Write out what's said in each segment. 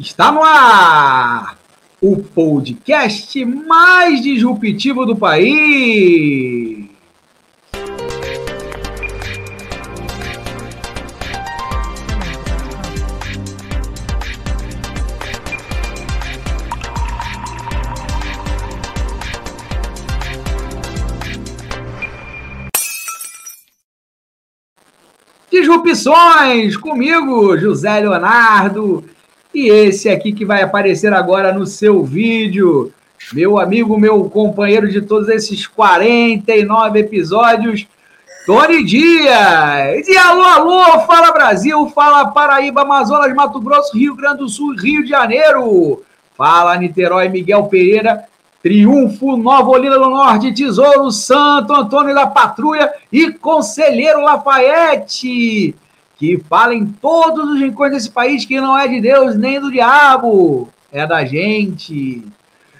Está no ar o podcast mais disruptivo do país. Disrupções comigo, José Leonardo e esse aqui que vai aparecer agora no seu vídeo, meu amigo, meu companheiro de todos esses 49 episódios, Tony Dias. E alô, alô, fala Brasil, fala Paraíba, Amazonas, Mato Grosso, Rio Grande do Sul, Rio de Janeiro. Fala Niterói, Miguel Pereira, Triunfo, Nova Olinda do Norte, Tesouro, Santo Antônio da Patrulha e Conselheiro Lafayette que fala em todos os rincões desse país que não é de Deus nem do diabo, é da gente.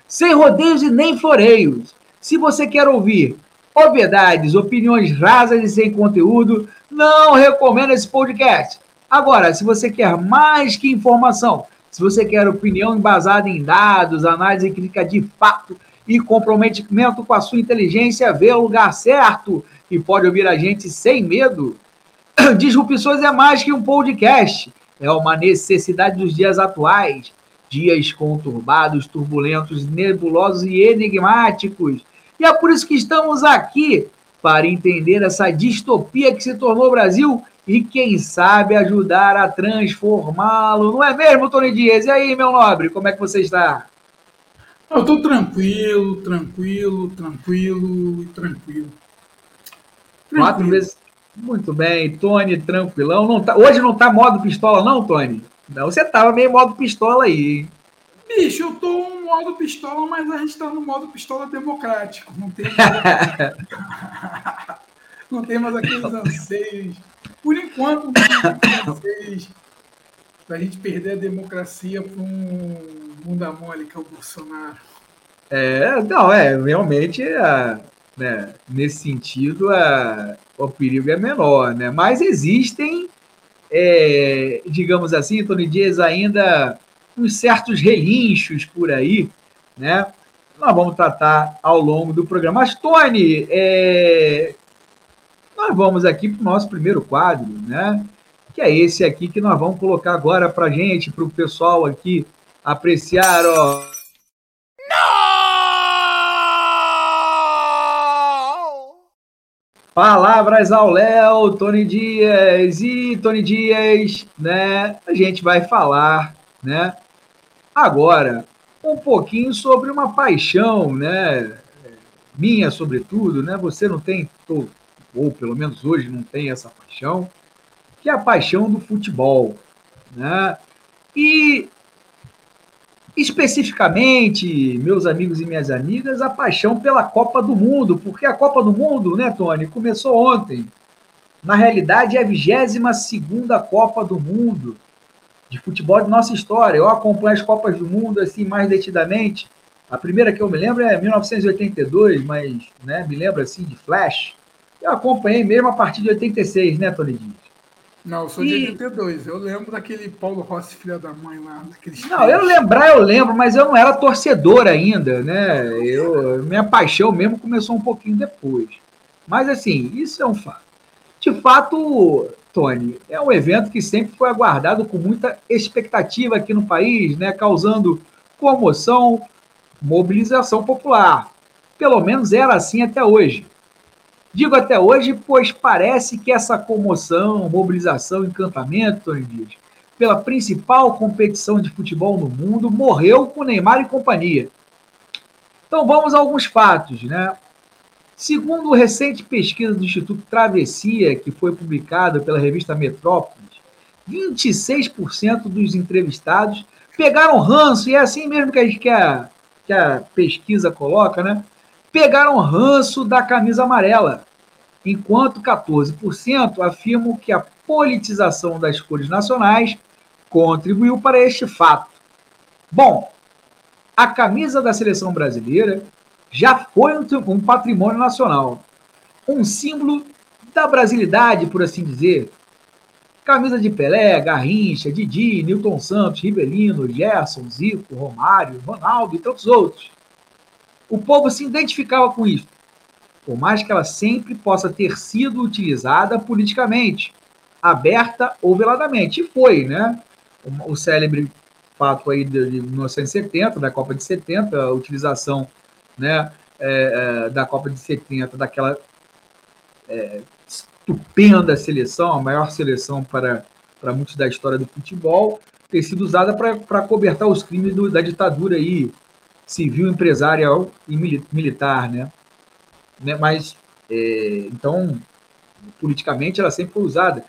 Sem rodeios e nem floreios. Se você quer ouvir obviedades, opiniões rasas e sem conteúdo, não recomendo esse podcast. Agora, se você quer mais que informação, se você quer opinião embasada em dados, análise crítica de fato e comprometimento com a sua inteligência, vê o lugar certo e pode ouvir a gente sem medo. Disrupções é mais que um podcast, é uma necessidade dos dias atuais. Dias conturbados, turbulentos, nebulosos e enigmáticos. E é por isso que estamos aqui para entender essa distopia que se tornou o Brasil e, quem sabe, ajudar a transformá-lo. Não é mesmo, Tony Dias? E aí, meu nobre, como é que você está? Eu estou tranquilo, tranquilo, tranquilo, tranquilo. Quatro vezes, muito bem, Tony, tranquilão. Não tá, hoje não tá modo pistola, não, Tony? Não, você tava meio modo pistola aí. Bicho, eu tô no modo pistola, mas a gente tá no modo pistola democrático. Não tem mais, não tem mais aqueles anseios. Por enquanto, não tem anseios da gente perder a democracia para um bunda mole que é o Bolsonaro. É, não, é, realmente, né, nesse sentido, a, o perigo é menor, né? Mas existem, é, digamos assim, Tony Dias, ainda uns certos relinchos por aí, né? Nós vamos tratar ao longo do programa. Mas, Tony, é, nós vamos aqui para o nosso primeiro quadro, né? Que é esse aqui que nós vamos colocar agora para gente, para o pessoal aqui apreciar, ó. Palavras ao Léo, Tony Dias e Tony Dias, né? A gente vai falar, né? Agora, um pouquinho sobre uma paixão, né? Minha, sobretudo, né? Você não tem, ou pelo menos hoje não tem essa paixão, que é a paixão do futebol, né? E especificamente, meus amigos e minhas amigas, a paixão pela Copa do Mundo, porque a Copa do Mundo, né, Tony, começou ontem. Na realidade, é a 22 Copa do Mundo de futebol de nossa história. Eu acompanho as Copas do Mundo assim mais detidamente. A primeira que eu me lembro é 1982, mas né, me lembro assim de flash. Eu acompanhei mesmo a partir de 86, né, Tony Dias? Não, eu sou de 82. Eu lembro daquele Paulo Rossi, filha da mãe lá. Não, eu lembrar, eu lembro, mas eu não era torcedor ainda, né? Eu, minha paixão mesmo começou um pouquinho depois. Mas, assim, isso é um fato. De fato, Tony, é um evento que sempre foi aguardado com muita expectativa aqui no país, né? Causando comoção, mobilização popular. Pelo menos era assim até hoje. Digo até hoje, pois parece que essa comoção, mobilização, encantamento, Tony Dias, pela principal competição de futebol no mundo, morreu com Neymar e companhia. Então vamos a alguns fatos, né? Segundo recente pesquisa do Instituto Travessia, que foi publicada pela revista Metrópolis, 26% dos entrevistados pegaram ranço, e é assim mesmo que a, que a, que a pesquisa coloca, né? pegaram ranço da camisa amarela, enquanto 14% afirmam que a politização das cores nacionais contribuiu para este fato. Bom, a camisa da seleção brasileira já foi um patrimônio nacional, um símbolo da brasilidade, por assim dizer. Camisa de Pelé, Garrincha, Didi, Newton Santos, Ribelino, Gerson, Zico, Romário, Ronaldo e tantos outros. O povo se identificava com isso, por mais que ela sempre possa ter sido utilizada politicamente, aberta ou veladamente. E foi, né? O, célebre fato aí de, 1970, da Copa de 70, a utilização né, é, é, da Copa de 70, daquela é, estupenda seleção, a maior seleção para, para muitos da história do futebol, ter sido usada para cobertar os crimes do, da ditadura aí, civil, empresarial e militar, né? Né? Mas, é, então, politicamente ela sempre foi usada.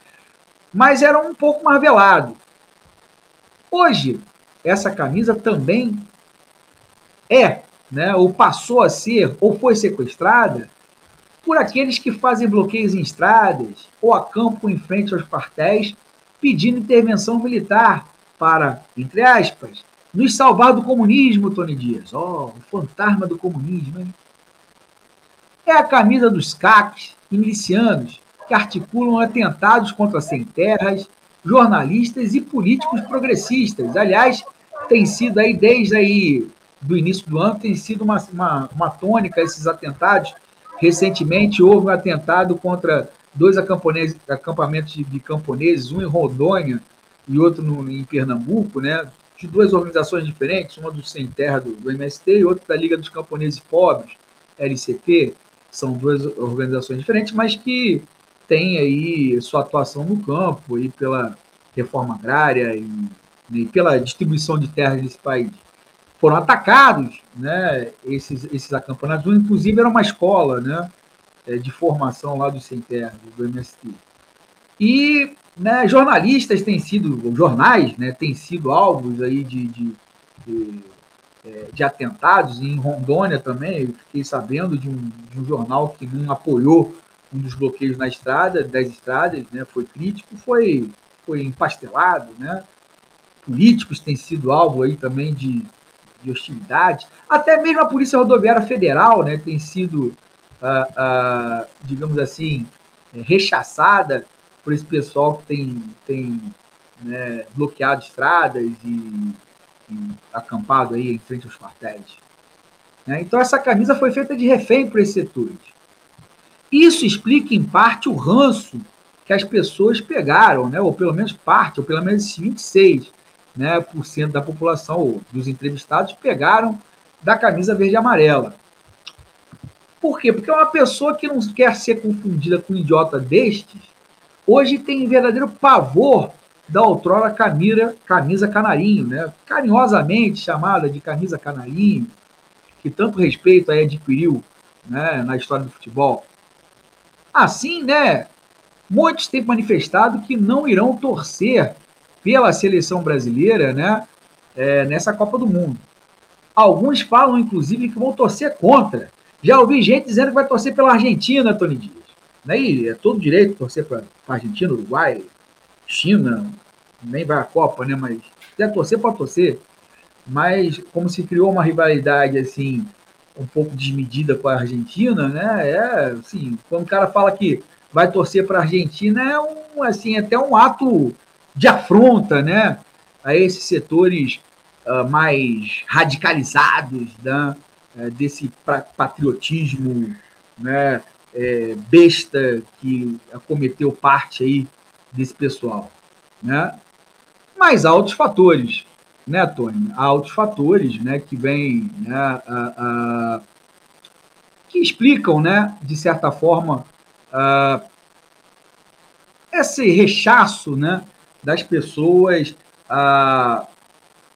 Mas era um pouco mais velado. Hoje, essa camisa também é, né, ou passou a ser, ou foi sequestrada por aqueles que fazem bloqueios em estradas ou acampam em frente aos quartéis pedindo intervenção militar para, entre aspas, nos salvar do comunismo, Tony Dias. Ó, oh, o fantasma do comunismo, hein? É a camisa dos CACs e milicianos que articulam atentados contra sem terras, jornalistas e políticos progressistas. Aliás, tem sido aí, desde aí do início do ano, tem sido uma, uma, uma tônica esses atentados Recentemente houve um atentado contra dois acampamentos de camponeses, um em Rondônia e outro no, em Pernambuco, né? de duas organizações diferentes, uma do Sem Terra do, do MST e outra da Liga dos Camponeses Pobres, LCP. São duas organizações diferentes, mas que têm aí sua atuação no campo e pela reforma agrária e, e pela distribuição de terras nesse país foram atacados, né, esses, esses acampamentos, inclusive era uma escola, né, é, de formação lá do Sem Terra, do MST. E né, jornalistas têm sido, jornais, né, têm sido alvos aí de, de, de, de atentados, em Rondônia também, eu fiquei sabendo de um, de um jornal que não apoiou um dos bloqueios na estrada, das estradas, né, foi crítico, foi, foi empastelado, né, políticos têm sido alvo aí também de, de hostilidade. Até mesmo a Polícia Rodoviária Federal né, tem sido, ah, ah, digamos assim, é, rechaçada por esse pessoal que tem, tem né, bloqueado estradas e, acampado aí em frente aos quartéis. Né? Então, essa camisa foi feita de refém para esses setores. Isso explica, em parte, o ranço que as pessoas pegaram, né? ou pelo menos parte, ou pelo menos 26 né, por cento da população ou dos entrevistados pegaram da camisa verde e amarela. Por quê? Porque uma pessoa que não quer ser confundida com um idiota destes, hoje tem verdadeiro pavor da outrora camisa, camisa canarinho, né? carinhosamente chamada de camisa canarinho, que tanto respeito aí adquiriu né, na história do futebol. Assim, né, muitos têm manifestado que não irão torcer pela seleção brasileira né, é, nessa Copa do Mundo. Alguns falam, inclusive, que vão torcer contra. Já ouvi gente dizendo que vai torcer pela Argentina, Tony Dias. Daí é todo direito torcer para Argentina, Uruguai, China, nem vai a Copa, né? Mas quiser torcer, pode torcer. Mas como se criou uma rivalidade assim, um pouco desmedida com a Argentina, né? É assim, quando o cara fala que vai torcer para a Argentina, é um assim, até um ato de afronta né, a esses setores uh, mais radicalizados né, uh, desse patriotismo né, é, besta que acometeu parte aí desse pessoal. Né? Mas há outros fatores, né, Tony? Há outros fatores né, que vêm, né, a, a, que explicam, né, de certa forma, uh, esse rechaço né, das pessoas a,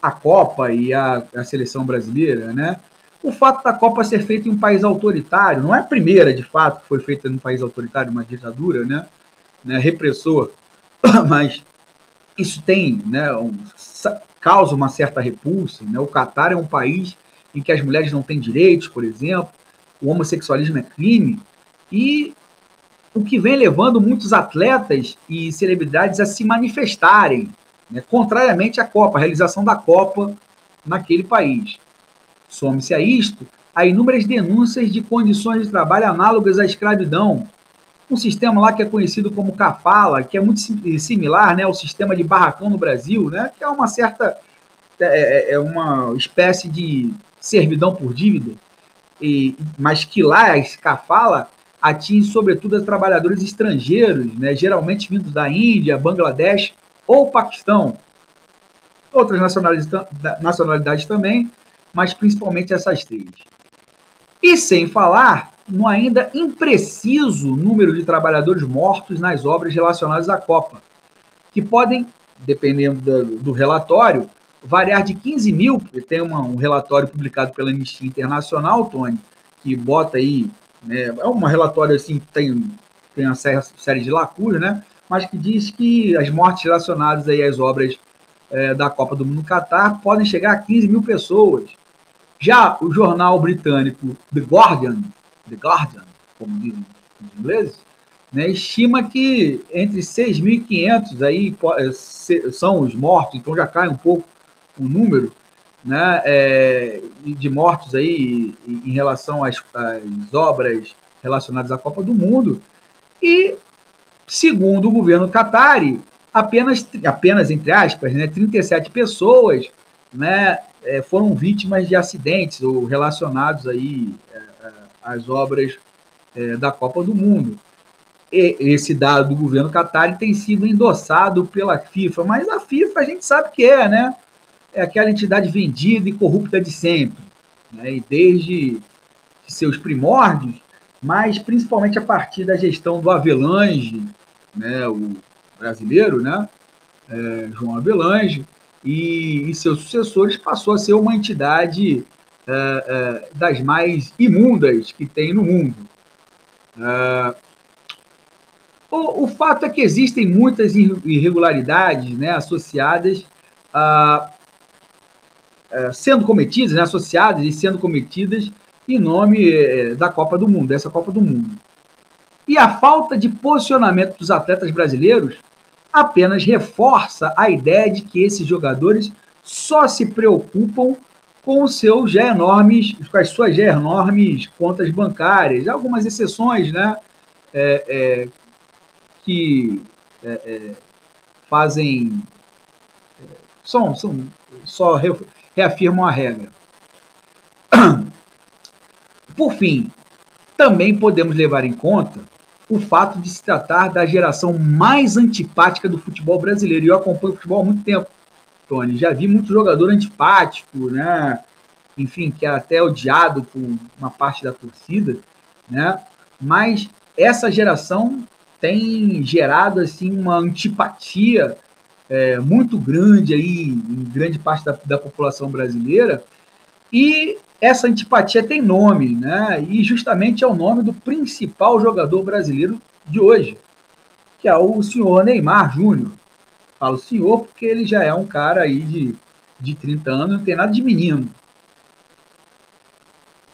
a Copa e a, a seleção brasileira, né? O fato da Copa ser feita em um país autoritário, não é a primeira, de fato, que foi feita em um país autoritário, uma ditadura, né? né repressor, mas isso tem, né, um, causa uma certa repulsa, né? O Catar é um país em que as mulheres não têm direitos, por exemplo, o homossexualismo é crime, e o que vem levando muitos atletas e celebridades a se manifestarem, né, contrariamente à Copa, à realização da Copa naquele país. Some-se a isto a inúmeras denúncias de condições de trabalho análogas à escravidão, um sistema lá que é conhecido como Cafala, que é muito similar né, ao sistema de barracão no Brasil, né, que é uma certa é, é, é uma espécie de servidão por dívida, e, mas que lá esse Cafala atinge sobretudo os trabalhadores estrangeiros, né, geralmente vindos da Índia, Bangladesh ou Paquistão, outras nacionalidades, nacionalidades também, mas principalmente essas três. E sem falar no ainda impreciso número de trabalhadores mortos nas obras relacionadas à Copa, que podem, dependendo do, relatório, variar de 15 mil, tem uma, um relatório publicado pela Anistia Internacional, Tony, que bota aí, né, é um relatório assim, tem, tem uma série de lacunas, né, mas que diz que as mortes relacionadas aí às obras é, da Copa do Mundo Catar podem chegar a 15 mil pessoas. Já o jornal britânico The Guardian, The Guardian, como dizem os ingleses, né, estima que entre 6.500 aí é, são os mortos, então já cai um pouco o número né, é, de mortos aí em relação às, às obras relacionadas à Copa do Mundo. E, segundo o governo Qatari, apenas, apenas entre aspas, né, 37 pessoas né, é, foram vítimas de acidentes ou relacionados aí às obras é, da Copa do Mundo. E esse dado do governo Qatar tem sido endossado pela FIFA, mas a FIFA a gente sabe que é, né? É aquela entidade vendida e corrupta de sempre, né? E desde seus primórdios, mas principalmente a partir da gestão do Avelange, né? O brasileiro, né? É, João Avelange, e, e, seus sucessores passou a ser uma entidade é, é, das mais imundas que tem no mundo. É, o, o, fato é que existem muitas irregularidades né, associadas a, a sendo cometidas, né, associadas e sendo cometidas em nome é, da Copa do Mundo, dessa Copa do Mundo. E a falta de posicionamento dos atletas brasileiros apenas reforça a ideia de que esses jogadores só se preocupam com os seus já enormes, com as suas já enormes contas bancárias, algumas exceções, né, é, é, que é, é fazem, é, são, são, só reafirmam a regra. Por fim, também podemos levar em conta o fato de se tratar da geração mais antipática do futebol brasileiro. E eu acompanho o futebol há muito tempo, Tony. Já vi muito jogador antipático, né? Enfim, que é até odiado por uma parte da torcida, né? Mas essa geração tem gerado assim uma antipatia é, muito grande aí em grande parte da, da população brasileira e essa antipatia tem nome, né? E justamente é o nome do principal jogador brasileiro de hoje, que é o senhor Neymar Júnior. Falo senhor porque ele já é um cara aí de, de 30 anos, não tem nada de menino.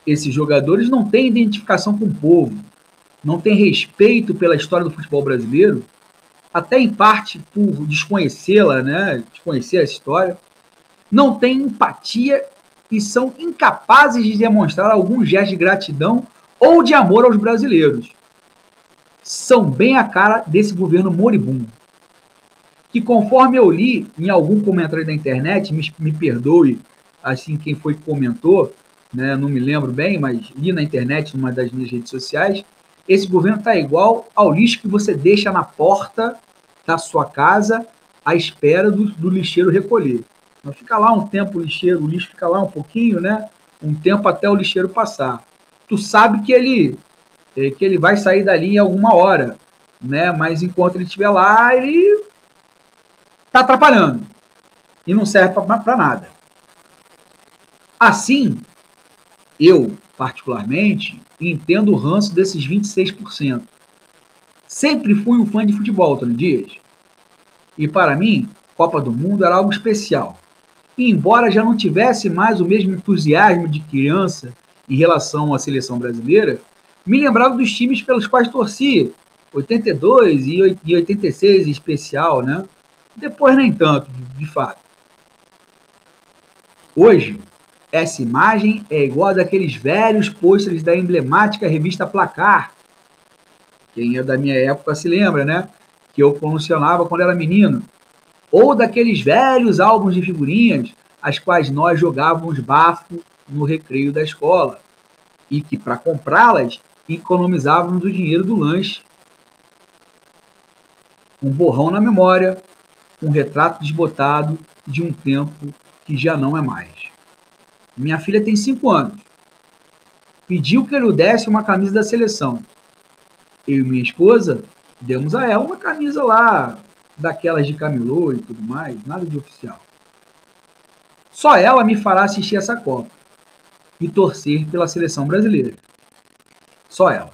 Esses jogadores não têm identificação com o povo, não têm respeito pela história do futebol brasileiro, até em parte por desconhecê-la, né? Desconhecer a história, não têm empatia e são incapazes de demonstrar algum gesto de gratidão ou de amor aos brasileiros. São bem a cara desse governo moribundo. Que conforme eu li em algum comentário da internet, me, me perdoe assim quem foi que comentou, né, não me lembro bem, mas li na internet, numa das minhas redes sociais, esse governo está igual ao lixo que você deixa na porta da sua casa à espera do, do lixeiro recolher. Mas fica lá um tempo o lixeiro, o lixo fica lá um pouquinho, né? Um tempo até o lixeiro passar. Tu sabe que ele é, que ele vai sair dali em alguma hora, né? Mas enquanto ele estiver lá, ele tá atrapalhando e não serve para nada. Assim, eu particularmente entendo o ranço desses 26%. Sempre fui um fã de futebol, Tony Dias. E para mim, Copa do Mundo era algo especial e embora já não tivesse mais o mesmo entusiasmo de criança em relação à seleção brasileira, me lembrava dos times pelos quais torcia, 82 e 86 em especial, né? Depois nem tanto, de fato. Hoje, essa imagem é igual a daqueles velhos pôsteres da emblemática revista Placar, quem é da minha época se lembra, né? Que eu colecionava quando era menino. Ou daqueles velhos álbuns de figurinhas, as quais nós jogávamos bafo no recreio da escola. E que, para comprá-las, economizávamos o dinheiro do lanche. Um borrão na memória, um retrato desbotado de um tempo que já não é mais. Minha filha tem cinco anos. Pediu que eu desse uma camisa da seleção. Eu e minha esposa demos a ela uma camisa lá, daquelas de camelô e tudo mais, nada de oficial. Só ela me fará assistir essa Copa e torcer pela seleção brasileira. Só ela.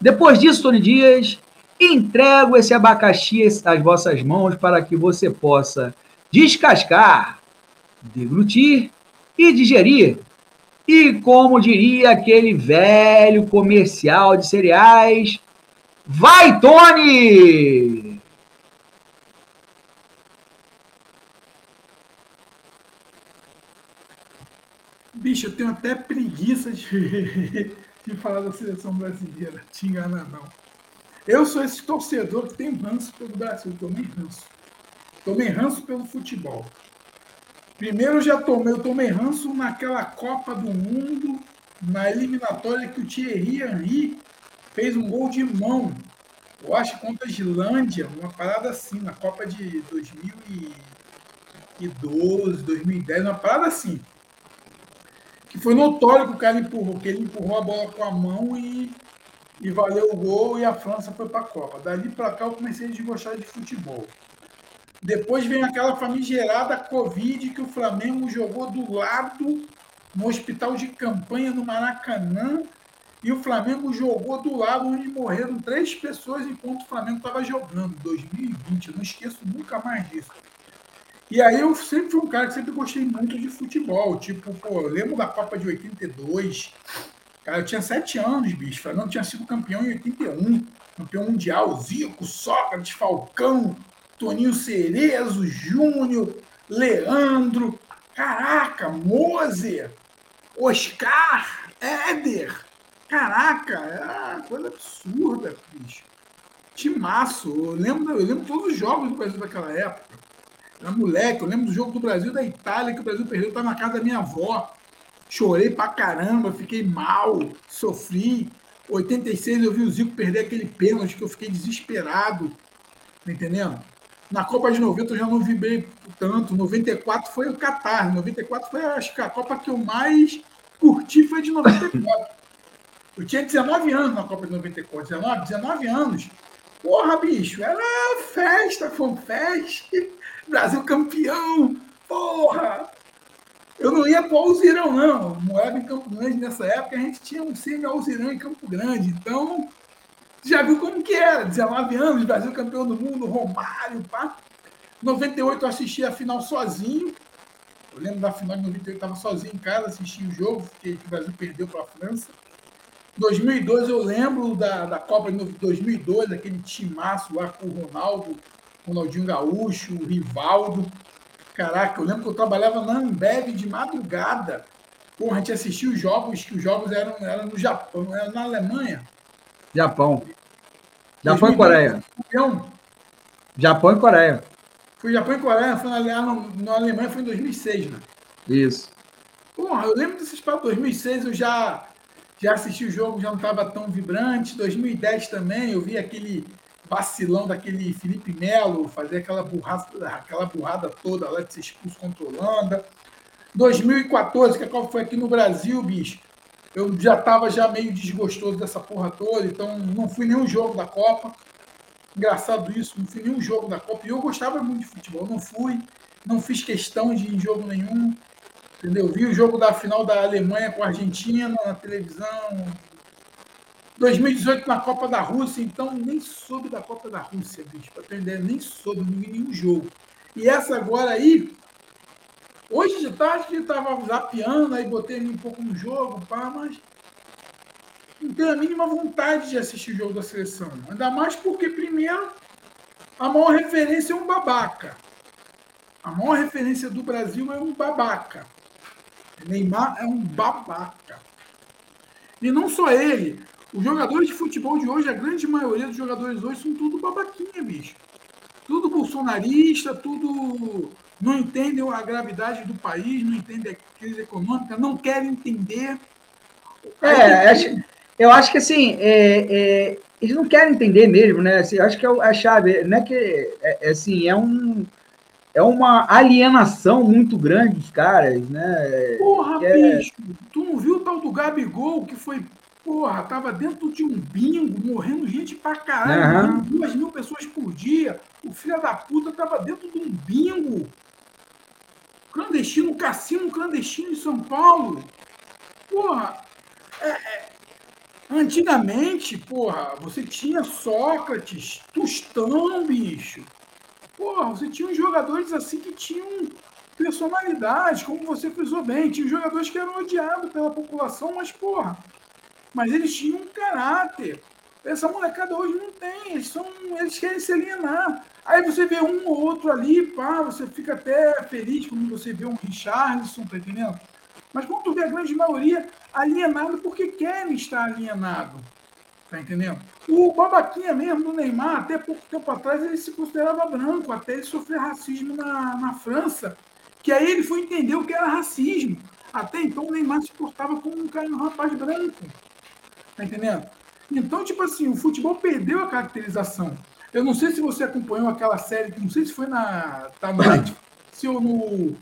Depois disso, Tony Dias, entrego esse abacaxi às vossas mãos para que você possa descascar, deglutir e digerir. E como diria aquele velho comercial de cereais, vai Tony! Bicho, eu tenho até preguiça de, de falar da seleção brasileira. Te enganar, não. Eu sou esse torcedor que tem ranço pelo Brasil. Tomei ranço. Tomei ranço pelo futebol. Primeiro já tomei, eu tomei ranço naquela Copa do Mundo, na eliminatória que o Thierry Henry fez um gol de mão. Eu acho contra a Islândia, uma parada assim, na Copa de 2012, 2010, uma parada assim. Que foi notório que o cara empurrou, que ele empurrou a bola com a mão e, e valeu o gol e a França foi para a Copa. Dali para cá eu comecei a desgostar de futebol. Depois vem aquela famigerada Covid que o Flamengo jogou do lado no hospital de campanha no Maracanã e o Flamengo jogou do lado onde morreram três pessoas enquanto o Flamengo estava jogando, 2020. Eu não esqueço nunca mais disso. E aí eu sempre fui um cara que sempre gostei muito de futebol. Tipo, pô, lembro da Copa de 82. Cara, eu tinha sete anos, bicho. O Flamengo tinha sido campeão em 81. Campeão mundial, Zico, Sócrates, Falcão, Toninho Cerezo, Júnior, Leandro, caraca, Moser, Oscar, Éder. Caraca, é uma coisa absurda, bicho. Timaço. Eu lembro, eu lembro todos os jogos do Brasil daquela época. Era moleque, eu lembro do jogo do Brasil da Itália, que o Brasil perdeu, estava na casa da minha avó. Chorei pra caramba, fiquei mal, sofri. 86 eu vi o Zico perder aquele pênalti que eu fiquei desesperado. Tá entendendo? Na Copa de 90 eu já não vibrei tanto. 94 foi o Qatar. 94 foi, acho que a Copa que eu mais curti foi de 94. Eu tinha 19 anos na Copa de 94. 19, 19 anos. Porra, bicho, era festa, foi festa. Brasil campeão. Porra! Eu não ia para o Alzirão, não. Moeba em Campo Grande nessa época, a gente tinha um semi-Alzirão em Campo Grande. Então, já viu como que era? 19 anos, Brasil campeão do mundo, Romário, pá. 98 eu assisti a final sozinho. Eu lembro da final de 98, eu estava sozinho em casa, assisti o jogo, que o Brasil perdeu para a França. 2002 eu lembro da, da Copa de 2002, aquele timaço lá com o Ronaldo, Ronaldinho Gaúcho, o Rivaldo. Caraca, eu lembro que eu trabalhava na Ambev de madrugada. Porra, a gente assistia os jogos, que os jogos eram, eram no Japão, eram na Alemanha. Japão. Japão e Coreia. Campeão. Japão e Coreia. Foi Japão e Coreia, foi na, na Alemanha foi em 2006, né? Isso. Porra, eu lembro desses para 2006, eu já, já assisti o jogo, já não estava tão vibrante. 2010 também, eu vi aquele vacilão daquele Felipe Melo fazer aquela burrada, aquela burrada toda lá de ser expulso contra a Holanda. 2014, que a Copa foi aqui no Brasil, bicho eu já estava já meio desgostoso dessa porra toda, então não fui nenhum jogo da Copa. Engraçado isso, não fui nenhum jogo da Copa. E eu gostava muito de futebol, não fui, não fiz questão de ir em jogo nenhum. Entendeu? Vi o jogo da final da Alemanha com a Argentina na televisão. 2018 na Copa da Rússia, então nem soube da Copa da Rússia, bicho, para nem soube, não vi nenhum jogo. E essa agora aí, Hoje de tarde que estava zapeando, aí botei um pouco no jogo, pá, mas não tenho a mínima vontade de assistir o jogo da seleção. Ainda mais porque, primeiro, a maior referência é um babaca. A maior referência do Brasil é um babaca. Neymar é um babaca. E não só ele. Os jogadores de futebol de hoje, a grande maioria dos jogadores hoje são tudo babaquinha, bicho. Tudo bolsonarista, tudo não entendem a gravidade do país, não entendem a crise econômica, não querem entender. É, acho, eu acho que assim, é, é, eles não querem entender mesmo, né? Assim, acho que é a chave, não é que é, é, assim, é um é uma alienação muito grande dos caras, né? Porra, é bicho, tu não viu o tal do Gabigol que foi, porra, tava dentro de um bingo, morrendo gente pra caralho, uhum. duas mil pessoas por dia. O filho da puta tava dentro de um bingo clandestino, cassino clandestino em São Paulo. Porra, é, é, antigamente, porra, você tinha Sócrates, Tostão, bicho. Porra, você tinha uns jogadores assim que tinham personalidade, como você frisou bem. Tinha jogadores que eram odiados pela população, mas, porra, mas eles tinham um caráter. Essa molecada hoje não tem, eles, são, eles querem se alienar. Aí você vê um ou outro ali, pá, você fica até feliz quando você vê um Richardson, tá entendendo? Mas quando tu vê a grande maioria alienado porque querem estar alienado. Tá entendendo? O babaquinha mesmo do Neymar, até pouco tempo atrás, ele se considerava branco, até ele sofrer racismo na, na França, que aí ele foi entender o que era racismo. Até então o Neymar se portava como um, cara, um rapaz branco. Tá entendendo? Então, tipo assim, o futebol perdeu a caracterização. Eu não sei se você acompanhou aquela série, não sei se foi na. Tá no Netflix ou no.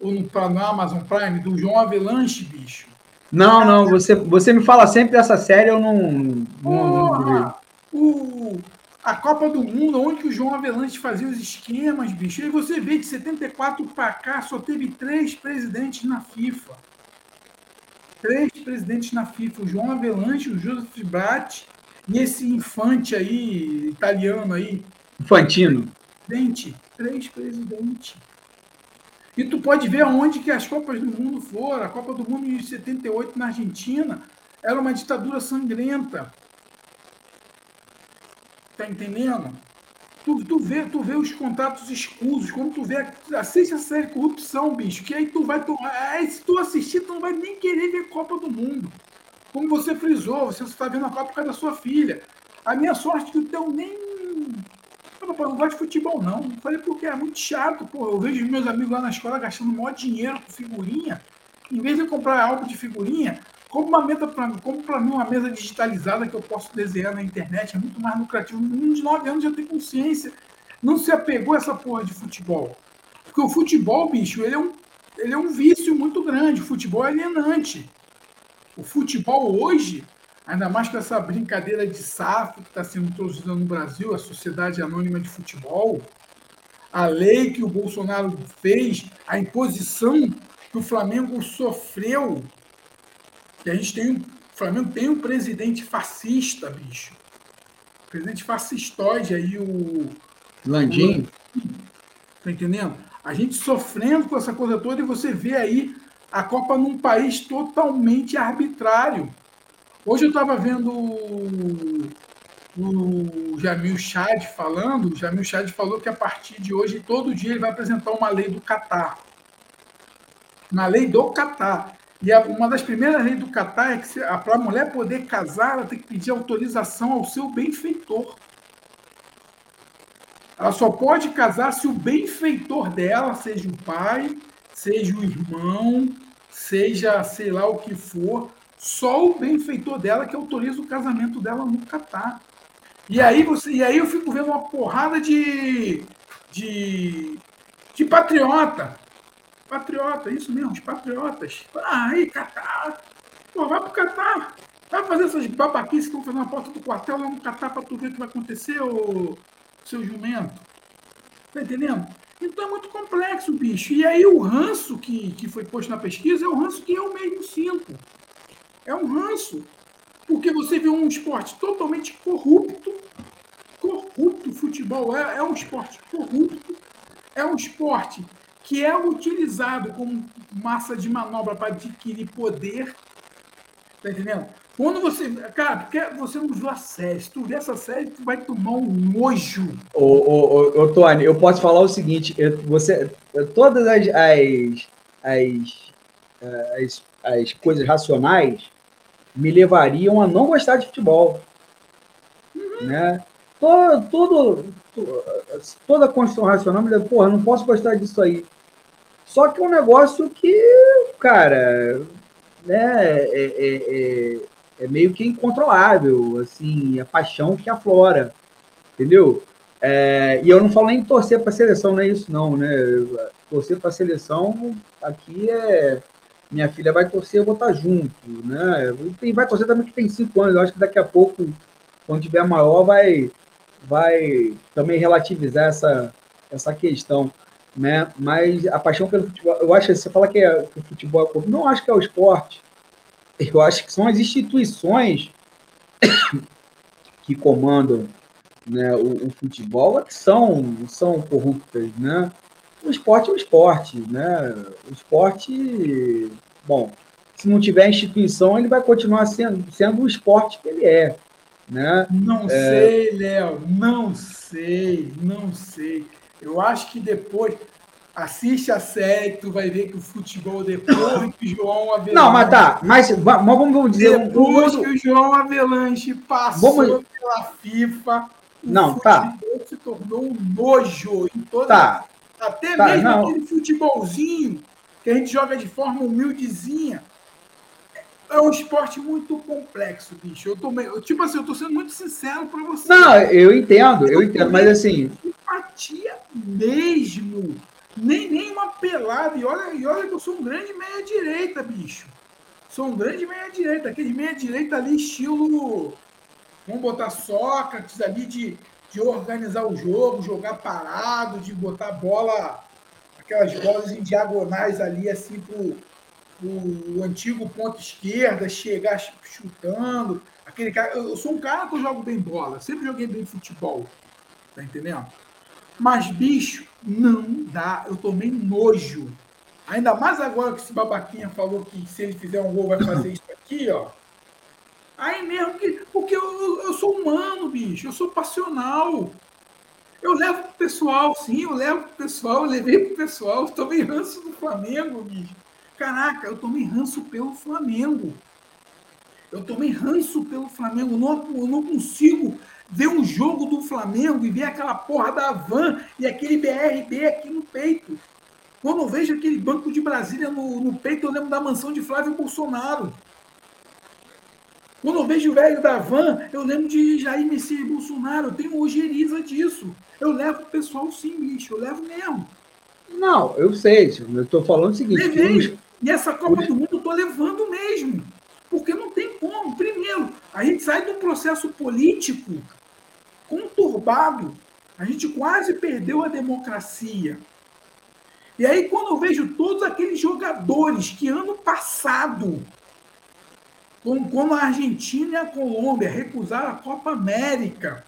Ou no, no Amazon Prime, do João Avelanche, bicho. Não, não, você, você me fala sempre dessa série, eu não. Porra, não, o, a Copa do Mundo, onde o João Avelanche fazia os esquemas, bicho. E você vê de 74 para cá, só teve três presidentes na FIFA três presidentes na FIFA, o João Avelanche, o Joseph Bratti e esse infante aí, italiano aí. Infantino. Presidente, três presidentes. E tu pode ver onde que as Copas do Mundo foram. A Copa do Mundo em 78 na Argentina era uma ditadura sangrenta. Tá entendendo? Tu, tu, vê, tu vê os contratos escusos, quando tu vê, assiste a série Corrupção, bicho, que aí tu vai tomar. Aí se tu assistir, tu não vai nem querer ver Copa do Mundo. Como você frisou, você está vendo a Copa por causa da sua filha. A minha sorte é que o teu nem. Eu não gosto de futebol, não. Eu falei, porque é muito chato, pô. Eu vejo meus amigos lá na escola gastando maior dinheiro com figurinha. Em vez de comprar álbum de figurinha, como uma meta para como para mim uma mesa digitalizada que eu posso desenhar na internet é muito mais lucrativo. Uns nove anos já tem consciência, não se apegou a essa porra de futebol, porque o futebol, bicho, ele é um ele é um vício muito grande. O futebol é alienante. O futebol hoje, ainda mais com essa brincadeira de SAF que está sendo introduzida no Brasil, a Sociedade Anônima de Futebol, a lei que o Bolsonaro fez, a imposição que o Flamengo sofreu que a gente tem um. O Flamengo tem um presidente fascista, bicho. presidente fascistoide aí, o. Landim. Tá entendendo? A gente sofrendo com essa coisa toda e você vê aí a Copa num país totalmente arbitrário. Hoje eu estava vendo o, o Jamil Chad falando, o Jamil Chad falou que a partir de hoje, todo dia, ele vai apresentar uma lei do Catar. Uma lei do Catar. E a, uma das primeiras leis do Catar é que para a mulher poder casar, ela tem que pedir autorização ao seu benfeitor. Ela só pode casar se o benfeitor dela, seja o pai, seja o irmão, seja sei lá o que for, só o benfeitor dela que autoriza o casamento dela no Catar. E aí, você, e aí eu fico vendo uma porrada de, de, de patriota Patriota, isso mesmo, os patriotas. Ah, aí, Catar. Pô, vai pro Catar. Vai fazer essas babaquices que estão fazendo na porta do quartel lá no Catar para tu ver o que vai acontecer, ô seu jumento. Tá entendendo? Então é muito complexo, bicho. E aí o ranço que, que foi posto na pesquisa é o ranço que eu mesmo sinto. É um ranço. Porque você vê um esporte totalmente corrupto. Corrupto, futebol é, é um esporte corrupto. É um esporte que é utilizado como massa de manobra para adquirir poder. Tá entendendo? Quando você. Cara, porque você não viu a série. Se tu ver essa série, tu vai tomar um nojo. Ô, ô, ô, ô Tony, eu posso falar o seguinte: eu, você, eu, todas as, as, as, as, as coisas racionais me levariam a não gostar de futebol. Uhum. Né? Todo, todo, toda a construção racional me diz, porra, não posso gostar disso aí. Só que é um negócio que, cara, né, é, é, é, é meio que incontrolável, assim, a paixão que aflora, entendeu? É, e eu não falo nem torcer para a seleção, não é isso, não, né? Torcer para a seleção aqui é. Minha filha vai torcer, eu vou estar junto, né? E vai torcer também que tem cinco anos. Eu acho que daqui a pouco, quando tiver maior, vai, vai também relativizar essa, essa questão, né? Mas a paixão pelo futebol, eu acho você fala que, é, que o futebol é não acho que é o esporte. Eu acho que são as instituições que comandam né, o, o, futebol é que são, são corruptas, né? O esporte é o esporte, né? O esporte, bom, se não tiver instituição, ele vai continuar sendo, sendo o esporte que ele é, né? Não é... sei, Léo, não sei, não sei. Eu acho que depois assiste a série, tu vai ver que o futebol depois que o João Avelanche. Não, mas tá, mas vamos, vamos dizer. Depois um... que o João Avelanche passou vamos... pela FIFA, não, tá. se tornou um nojo em toda. Tá. Até tá, mesmo não. aquele futebolzinho que a gente joga de forma humildezinha. É um esporte muito complexo, bicho. Eu tô meio, tipo assim, eu tô sendo muito sincero para você. Não, eu entendo, eu, eu entendo, mas assim. Simpatia mesmo. Nem, nem uma pelada. E olha, e olha que eu sou um grande meia-direita, bicho. Sou um grande meia-direita. Aquele meia-direita ali, estilo Vamos botar Sócrates ali de, de organizar o jogo, jogar parado, de botar bola, aquelas bolas em diagonais ali, assim, pro, o antigo ponto esquerda, chegar chutando. Aquele cara, eu sou um cara que eu jogo bem bola, sempre joguei bem futebol. Tá entendendo? Mas, bicho, não dá. Eu tomei nojo. Ainda mais agora que esse babaquinha falou que se ele fizer um gol vai fazer isso aqui, ó. Aí mesmo que. Porque eu, eu sou humano, bicho. Eu sou passional. Eu levo pro pessoal, sim, eu levo pro pessoal, eu levei pro pessoal. Eu tomei ranço do Flamengo, bicho. Caraca, eu tomei ranço pelo Flamengo. Eu tomei ranço pelo Flamengo. Não, eu não consigo ver um jogo do Flamengo e ver aquela porra da van e aquele BRB aqui no peito. Quando eu vejo aquele Banco de Brasília no, no peito, eu lembro da mansão de Flávio Bolsonaro. Quando eu vejo o velho da van, eu lembro de Jair Messias Bolsonaro. Eu tenho ojeriza disso. Eu levo o pessoal sim, bicho. Eu levo mesmo. Não, eu sei. Eu estou falando o seguinte. Levei. E essa Copa do Mundo eu estou levando mesmo. Porque não tem como. Primeiro, a gente sai de um processo político conturbado. A gente quase perdeu a democracia. E aí, quando eu vejo todos aqueles jogadores que ano passado como, como a Argentina e a Colômbia recusaram a Copa América.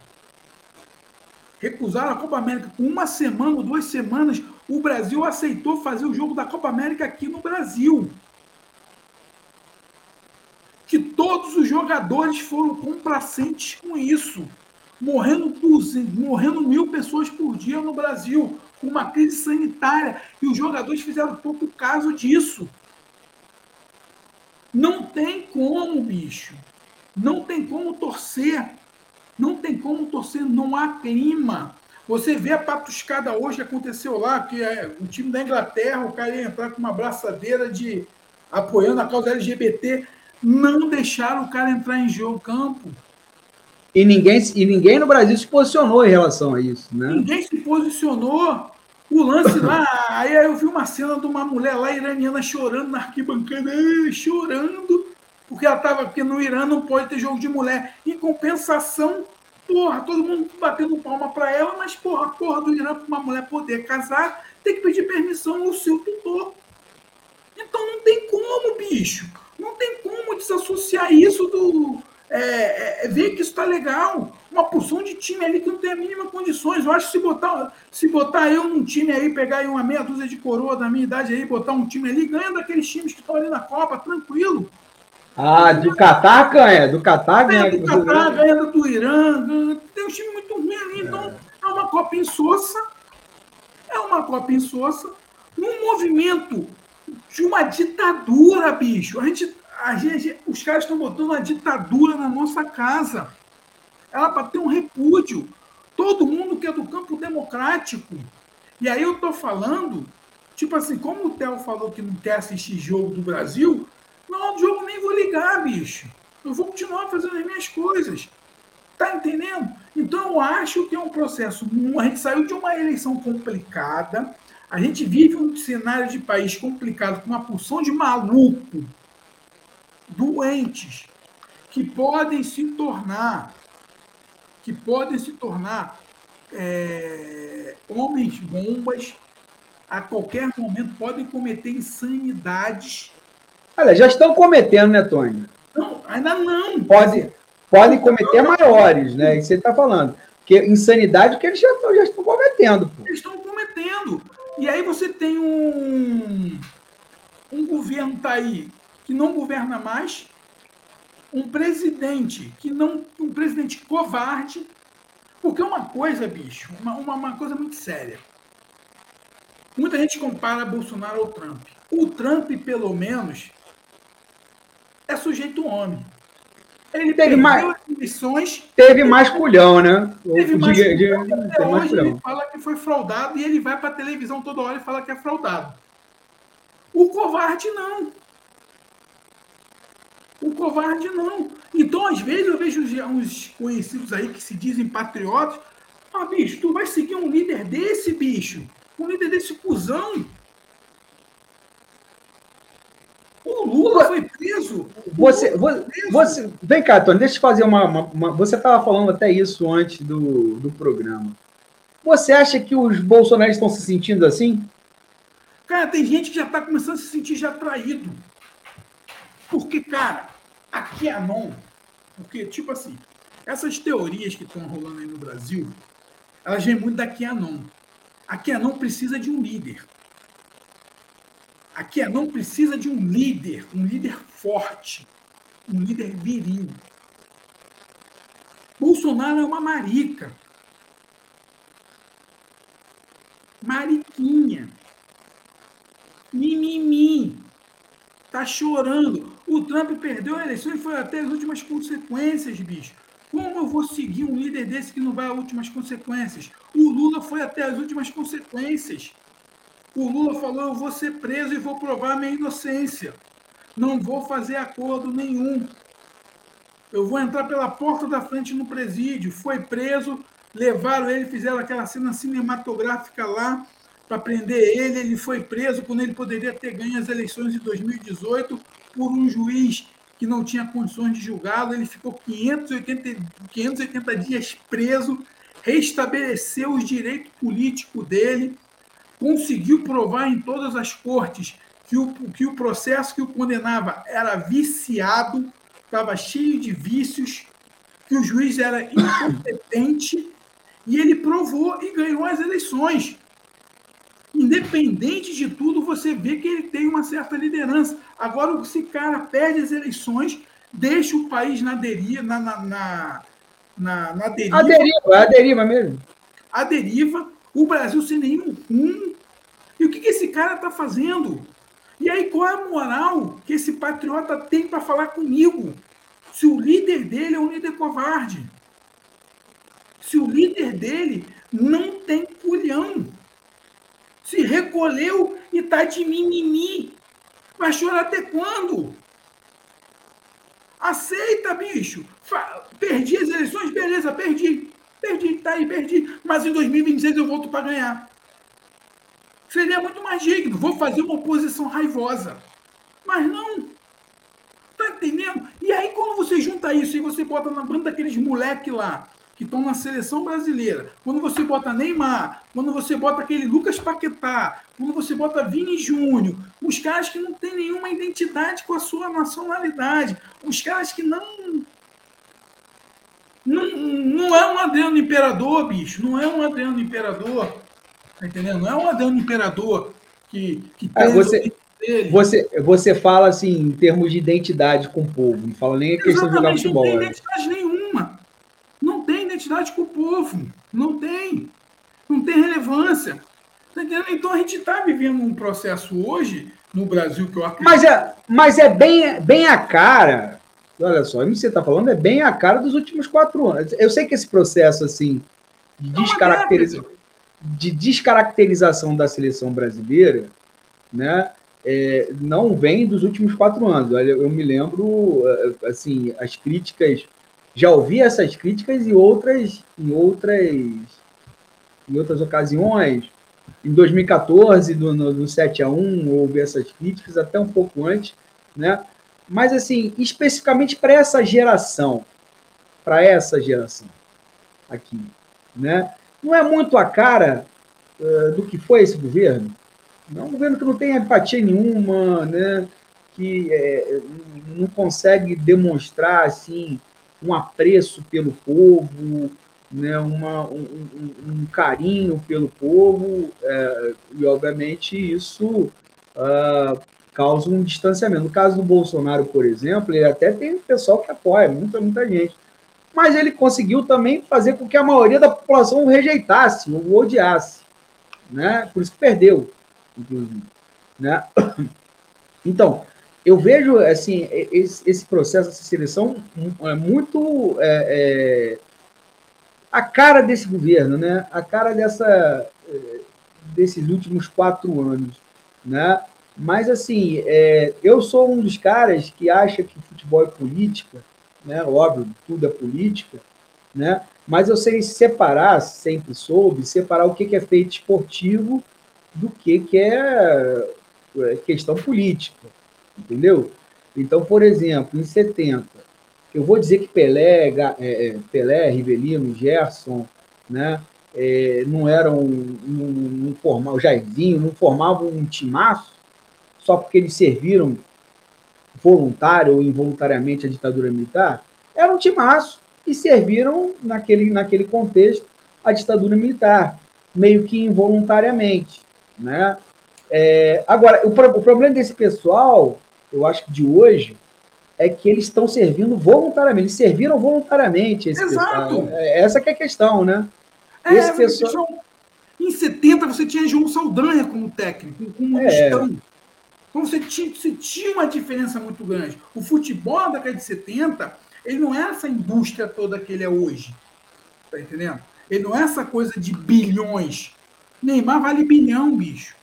Recusaram a Copa América. Com uma semana ou duas semanas, o Brasil aceitou fazer o jogo da Copa América aqui no Brasil. Que todos os jogadores foram complacentes com isso. Morrendo, por, morrendo mil pessoas por dia no Brasil, com uma crise sanitária. E os jogadores fizeram pouco caso disso. Não tem como, bicho. Não tem como torcer. Não tem como torcer, não há clima. Você vê a patuscada hoje que aconteceu lá, que é o time da Inglaterra, o cara ia entrar com uma braçadeira de apoiando a causa LGBT, não deixaram o cara entrar em jogo campo. E ninguém, e ninguém no Brasil se posicionou em relação a isso, né? Ninguém se posicionou. O lance lá, aí eu vi uma cena de uma mulher lá iraniana chorando na arquibancada, chorando, porque ela estava porque no Irã não pode ter jogo de mulher. Em compensação, porra, todo mundo batendo palma para ela, mas porra, porra do Irã para uma mulher poder casar, tem que pedir permissão ao seu tutor. Então não tem como, bicho. Não tem como desassociar isso do, é, é, é, ver que isso está legal. Uma porção de time ali que não tem a mínima condições. Eu acho que se botar, se botar eu num time aí, pegar aí uma meia dúzia de coroa da minha idade aí, botar um time ali, ganha daqueles times que estão ali na Copa, tranquilo. Ah, do Catar ganha, do Catar ganha. do Catar ganha do Irã, tem um time muito ruim ali, então é, é uma Copa insossa, é uma Copa insossa, num movimento de uma ditadura, bicho. A gente a gente, os caras estão botando uma ditadura na nossa casa. Ela para ter um repúdio. Todo mundo que é do campo democrático. E aí eu estou falando, tipo assim, como o Theo falou que não quer assistir jogo do Brasil, não, o jogo nem vou ligar, bicho. Eu vou continuar fazendo as minhas coisas. Tá entendendo? Então eu acho que é um processo. A gente saiu de uma eleição complicada. A gente vive um cenário de país complicado com uma porção de maluco, doentes, que podem se tornar, que podem se tornar é, homens bombas a qualquer momento, podem cometer insanidades. Olha, já estão cometendo, né, Tony? Não, ainda não. Pode, podem cometer maiores, né? Isso você está falando. Porque insanidade que eles já estão, já estão cometendo. Pô. Eles estão cometendo. E aí você tem um, um governo tá aí que não governa mais, um presidente que não. um presidente covarde. Porque uma coisa, bicho, uma, uma, uma coisa muito séria. Muita gente compara Bolsonaro ao Trump. O Trump, pelo menos, é sujeito homem. Ele teve mais eleições. Teve mais culhão, né? Teve mais de, de, até hoje culhão. ele fala que foi fraudado e ele vai para a televisão toda hora e fala que é fraudado. O covarde não. O covarde não. Então, às vezes, eu vejo uns conhecidos aí que se dizem patriotas. Ah, bicho, tu vai seguir um líder desse, bicho? Um líder desse cuzão? O Lula foi preso. Você, Lula preso. você, vem cá, Tony, deixa eu fazer uma. uma, uma você estava falando até isso antes do, do programa. Você acha que os bolsonaristas estão se sentindo assim? Cara, tem gente que já está começando a se sentir já traído. Porque, cara, aqui é não. Porque, tipo assim, essas teorias que estão rolando aí no Brasil, elas vêm muito da QAnon. A QAnon precisa de um líder. Aqui é, não precisa de um líder, um líder forte, um líder viril. Bolsonaro é uma marica. Mariquinha. Mimimi. Tá chorando. O Trump perdeu a eleição e foi até as últimas consequências, bicho. Como eu vou seguir um líder desse que não vai às últimas consequências? O Lula foi até as últimas consequências. O Lula falou: eu vou ser preso e vou provar minha inocência. Não vou fazer acordo nenhum. Eu vou entrar pela porta da frente no presídio. Foi preso, levaram ele, fizeram aquela cena cinematográfica lá para prender ele. Ele foi preso quando ele poderia ter ganho as eleições de 2018 por um juiz que não tinha condições de julgá-lo. Ele ficou 580, 580 dias preso, restabeleceu os direitos políticos dele conseguiu provar em todas as cortes que o, que o processo que o condenava era viciado, estava cheio de vícios, que o juiz era incompetente, e ele provou e ganhou as eleições. Independente de tudo, você vê que ele tem uma certa liderança. Agora, se o cara perde as eleições, deixa o país na deriva, na, na, na, na, na deriva. A deriva, a deriva mesmo. A deriva, o Brasil sem nenhum rumo. E o que, que esse cara está fazendo? E aí, qual é a moral que esse patriota tem para falar comigo? Se o líder dele é um líder covarde. Se o líder dele não tem culhão. Se recolheu e está de mimimi. Vai chorar até quando? Aceita, bicho. Perdi as eleições, beleza, perdi. Perdi, tá aí, perdi. Mas em 2026 eu volto para ganhar. Seria muito mais digno. Vou fazer uma oposição raivosa. Mas não. Tá entendendo? E aí, quando você junta isso e você bota na banda daqueles moleque lá, que estão na seleção brasileira, quando você bota Neymar, quando você bota aquele Lucas Paquetá, quando você bota Vini Júnior, os caras que não têm nenhuma identidade com a sua nacionalidade, os caras que não não, não é um Adriano Imperador, bicho. Não é um Adriano Imperador. Tá entendendo? Não é um Adriano Imperador que, que é, você, você, você fala assim em termos de identidade com o povo. Não fala nem a questão de jogar futebol. Não tem né? identidade nenhuma. Não tem identidade com o povo. Não tem. Não tem relevância. Tá então a gente está vivendo um processo hoje no Brasil que eu acredito. Mas é, mas é bem, bem a cara. Olha só, o que você está falando é bem a cara dos últimos quatro anos. Eu sei que esse processo assim de, descaracteriza, de descaracterização da seleção brasileira, né? É, não vem dos últimos quatro anos. Eu me lembro, assim, as críticas, já ouvi essas críticas e outras, em outras, em outras ocasiões, em 2014, do, no, no 7 a 1 houve essas críticas, até um pouco antes, né? Mas, assim, especificamente para essa geração, para essa geração aqui, né? Não é muito a cara uh, do que foi esse governo. É um governo que não tem empatia nenhuma, né? que é, não consegue demonstrar assim um apreço pelo povo, né, uma, um, um, carinho pelo povo, é, e obviamente isso uh, causa um distanciamento. No caso do Bolsonaro, por exemplo, ele até tem pessoal que apoia, muita, muita gente. Mas ele conseguiu também fazer com que a maioria da população o rejeitasse, o odiasse. Né? Por isso que perdeu, inclusive. Né? Então, eu vejo assim esse, processo, essa seleção, é muito é, é, a cara desse governo, né? A cara dessa eh, desses últimos quatro anos, né? Mas assim, é, eu sou um dos caras que acha que futebol é política, né? Óbvio, tudo é política, né? Mas eu sei separar, sempre soube separar o que é feito esportivo do que que é, é questão política, entendeu? Então, por exemplo, em 70, eu vou dizer que Pelé, é, é, Pelé Rivelino, Gerson, né, é, não eram, não, não formavam, Jairzinho, não formavam um timaço só porque eles serviram voluntário ou involuntariamente a ditadura militar? Era um timaço e serviram naquele, naquele contexto a ditadura militar, meio que involuntariamente. Né? É, agora, o, o problema desse pessoal, eu acho que de hoje, é que eles estão servindo voluntariamente, eles serviram voluntariamente esse Exato. Pessoal. É, essa que é a questão, né? É, esse pessoal... Em 70 você tinha João Saldanha como técnico, como é. gestão. Então você tinha, você tinha uma diferença muito grande. O futebol da década de 70, ele não é essa indústria toda que ele é hoje. Tá entendendo? Ele não é essa coisa de bilhões. Neymar vale bilhão, bicho.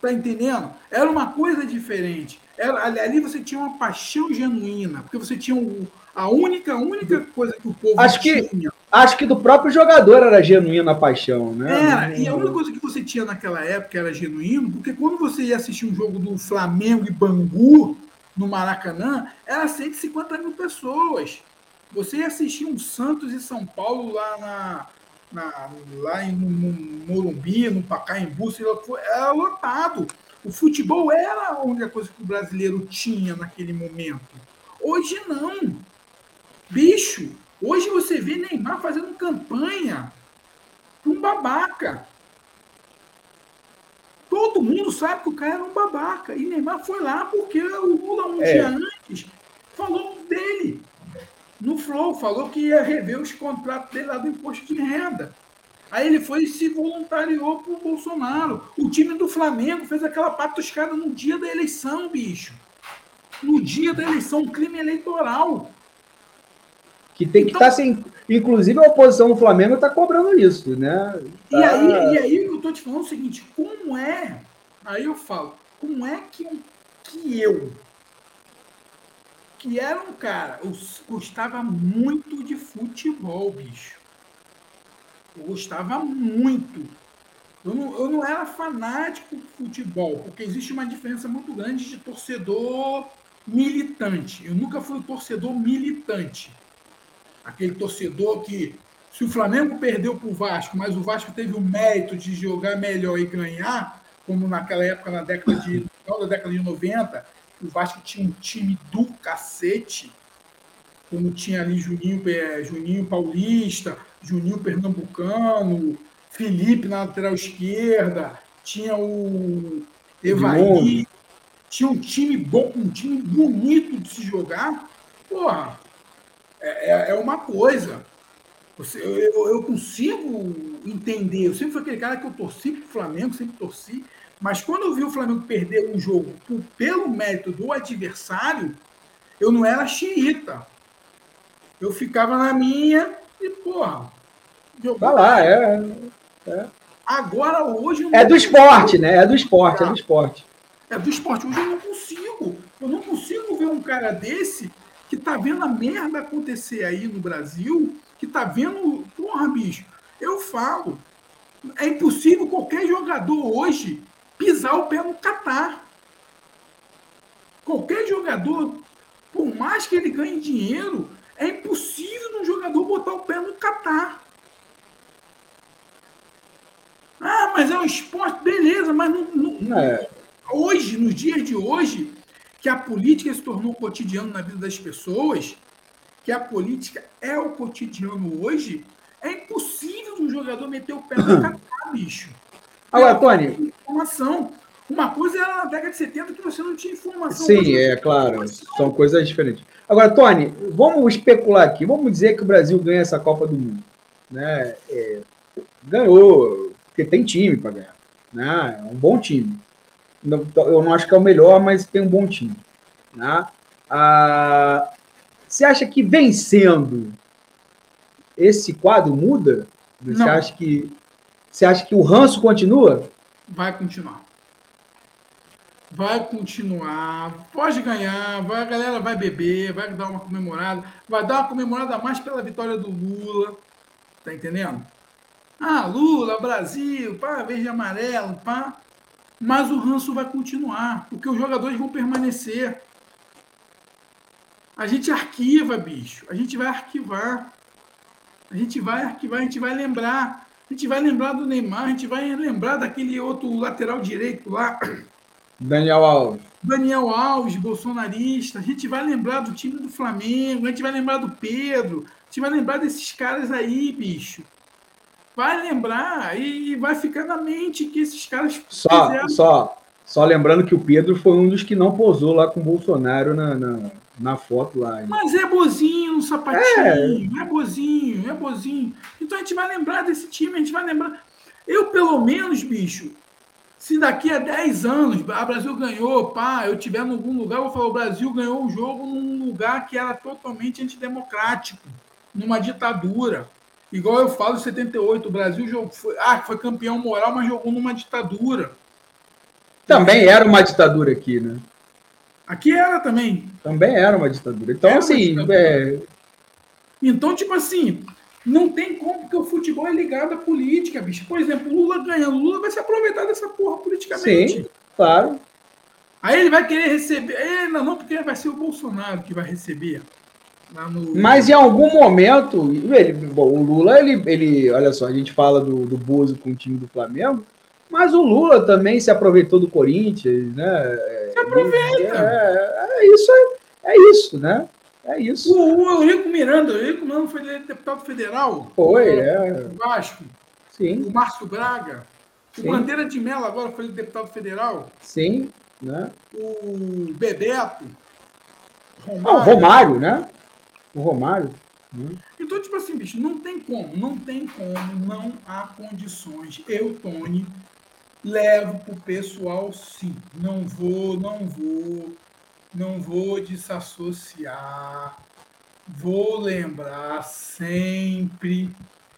Tá entendendo? Era uma coisa diferente. Era, ali você tinha uma paixão genuína, porque você tinha um, a única, única coisa que o povo acho que, tinha. Acho que do próprio jogador era genuína a paixão, né? Era, e a única coisa que você tinha naquela época era genuíno, porque quando você ia assistir um jogo do Flamengo e Bangu no Maracanã, era 150 mil pessoas. Você ia assistir um Santos e São Paulo lá na, na, lá em, no, Morumbi, no Pacaembu, sei lá era lotado. O futebol era a única coisa que o brasileiro tinha naquele momento. Hoje não. Bicho, hoje você vê Neymar fazendo campanha para um babaca. Todo mundo sabe que o cara era um babaca. E Neymar foi lá porque o Lula, um é. dia antes, falou dele. No Flow, falou que ia rever os contratos dele lá do imposto de renda. Aí ele foi e se voluntariou pro Bolsonaro. O time do Flamengo fez aquela patuscada no dia da eleição, bicho. No dia da eleição, um crime eleitoral. Que tem que estar então, tá sem. Inclusive a oposição do Flamengo está cobrando isso, né? Tá... E, aí, e aí eu estou te falando o seguinte: como é? Aí eu falo, como é que, que eu, que era um cara, eu gostava muito de futebol, bicho eu gostava muito. Eu não, eu não era fanático de futebol, porque existe uma diferença muito grande de torcedor militante. Eu nunca fui um torcedor militante. Aquele torcedor que, se o Flamengo perdeu para o Vasco, mas o Vasco teve o mérito de jogar melhor e ganhar, como naquela época, na década de, final da década de 90, o Vasco tinha um time do cacete, como tinha ali Juninho, é, Juninho Paulista, Juninho Pernambucano, Felipe na lateral esquerda, tinha o Evaí, tinha um time bom, um time bonito de se jogar. Porra, é, é, é uma coisa. Você, eu, eu, consigo entender. Eu sempre fui aquele cara que eu torci para o Flamengo, sempre torci. Mas quando eu vi o Flamengo perder um jogo por, pelo mérito do adversário, eu não era xiita. Eu ficava na minha e, porra. Vai lá, é, é. Agora, hoje. É do esporte, né? É do esporte, é do esporte. É do esporte. Hoje eu não consigo. Eu não consigo ver um cara desse que tá vendo a merda acontecer aí no Brasil, que tá vendo. Porra, bicho, eu falo. É impossível qualquer jogador hoje pisar o pé no Catar. Qualquer jogador, por mais que ele ganhe dinheiro, é impossível um jogador botar o pé no Catar. Ah, mas é um esporte, beleza, mas não, não, é. hoje, nos dias de hoje, que a política se tornou cotidiano na vida das pessoas, que a política é o cotidiano hoje, é impossível um jogador meter o pé no Catar, bicho. Agora, Tony. Informação. Uma coisa era na década de 70 que você não tinha informação. Sim, é claro. São coisas diferentes. Agora, Tony, vamos especular aqui. Vamos dizer que o Brasil ganha essa Copa do Mundo. Né? É, ganhou, porque tem time para ganhar. Né? É um bom time. Eu não acho que é o melhor, mas tem um bom time. Né? Ah, você acha que vencendo esse quadro muda? Você não. acha que você acha que o ranço continua? Vai continuar. Vai continuar. Pode ganhar. Vai, a galera vai beber, vai dar uma comemorada. Vai dar uma comemorada mais pela vitória do Lula. Tá entendendo? Ah, Lula, Brasil, pá, verde e amarelo, pá. Mas o ranço vai continuar, porque os jogadores vão permanecer. A gente arquiva, bicho. A gente vai arquivar. A gente vai arquivar, a gente vai lembrar. A gente vai lembrar do Neymar, a gente vai lembrar daquele outro lateral direito lá. Daniel Alves. Daniel Alves, bolsonarista. A gente vai lembrar do time do Flamengo, a gente vai lembrar do Pedro, a gente vai lembrar desses caras aí, bicho. Vai lembrar e vai ficar na mente que esses caras só, fizeram. Só, só lembrando que o Pedro foi um dos que não posou lá com o Bolsonaro na, na, na foto lá. Mas é bozinho, um sapatinho, é. é bozinho, é bozinho. Então a gente vai lembrar desse time, a gente vai lembrar. Eu, pelo menos, bicho, se daqui a 10 anos o Brasil ganhou, pá, eu tiver em algum lugar, eu vou falar, o Brasil ganhou o jogo num lugar que era totalmente antidemocrático, numa ditadura. Igual eu falo em 78, o Brasil jogou, foi, ah, foi campeão moral, mas jogou numa ditadura. Também era uma ditadura aqui, né? Aqui era também. Também era uma ditadura. Então, era assim. Ditadura. É... Então, tipo assim, não tem como, porque o futebol é ligado à política, bicho. Por exemplo, o Lula ganhando, Lula vai se aproveitar dessa porra politicamente. Sim, claro. Aí ele vai querer receber. É, não, não, porque vai ser o Bolsonaro que vai receber. No... Mas em algum momento, ele, bom, o Lula, ele, ele, olha só, a gente fala do, do Bozo com o time do Flamengo, mas o Lula também se aproveitou do Corinthians, né? Se aproveita. É, é, isso, é, é isso, né? É isso. O, o Eurico Miranda, o Eurico Miranda foi deputado federal. Foi, é. O Vasco. Sim. O Márcio Braga. Sim. O Bandeira de Mello agora foi deputado federal. Sim. Né? O Bebeto. Romário. Ah, o Romário, né? O Romário. Né? Então, tipo assim, bicho, não tem como, não tem como, não há condições. Eu, Tony, levo pro pessoal sim. Não vou, não vou não vou desassociar, vou lembrar sempre,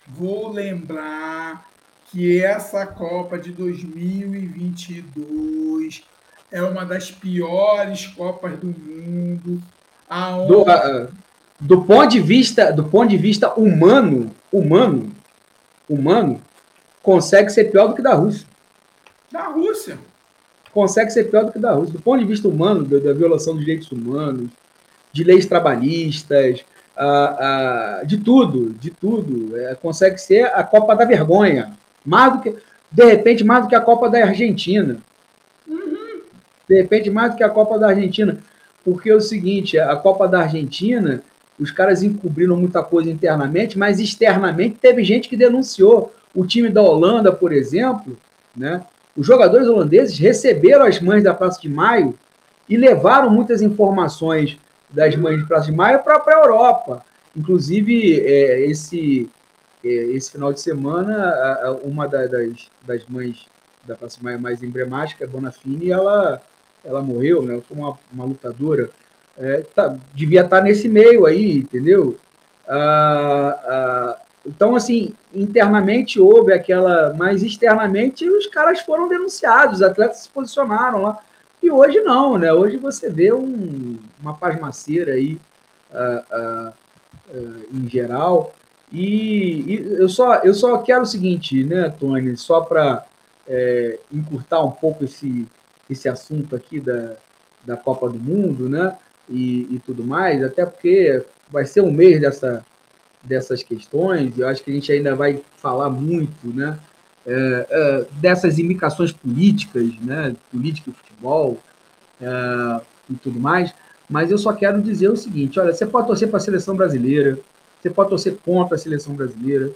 vou lembrar que essa Copa de 2022 é uma das piores Copas do mundo. Aonde... Do, uh, do ponto de vista, do ponto de vista humano, humano, humano, consegue ser pior do que da Rússia. Da Rússia consegue ser pior do que da Rússia. Do ponto de vista humano, da, da violação dos direitos humanos, de leis trabalhistas, de tudo, de tudo. É, consegue ser a Copa da Vergonha. Mais do que, de repente, mais do que a Copa da Argentina. Uhum. De repente, mais do que a Copa da Argentina. Porque é o seguinte, a Copa da Argentina, os caras encobriram muita coisa internamente, mas externamente teve gente que denunciou. O time da Holanda, por exemplo, né, os jogadores holandeses receberam as mães da Praça de Maio e levaram muitas informações das mães de Praça de Maio para a Europa. Inclusive, é, esse, esse final de semana, uma das, das mães da classe mais, mais emblemática, Dona Fini, ela, ela morreu, né? Foi uma, uma lutadora. É, tá, devia estar tá nesse meio aí, entendeu? Ah, ah, então, assim, internamente houve aquela, mas externamente os caras foram denunciados, os atletas se posicionaram lá. E hoje não, né? Hoje você vê um, uma pasmaceira aí uh, uh, uh, em geral. E, e, eu, só, eu só quero o seguinte, né, Tony, só para é, encurtar um pouco esse, esse assunto aqui da, da Copa do Mundo, né? E, e tudo mais, até porque vai ser um mês dessa, dessas questões, eu acho que a gente ainda vai falar muito, né? É, é, dessas indicações políticas, né? Política e futebol é, e tudo mais. Mas eu só quero dizer o seguinte: olha, você pode torcer para a seleção brasileira, você pode torcer contra a seleção brasileira,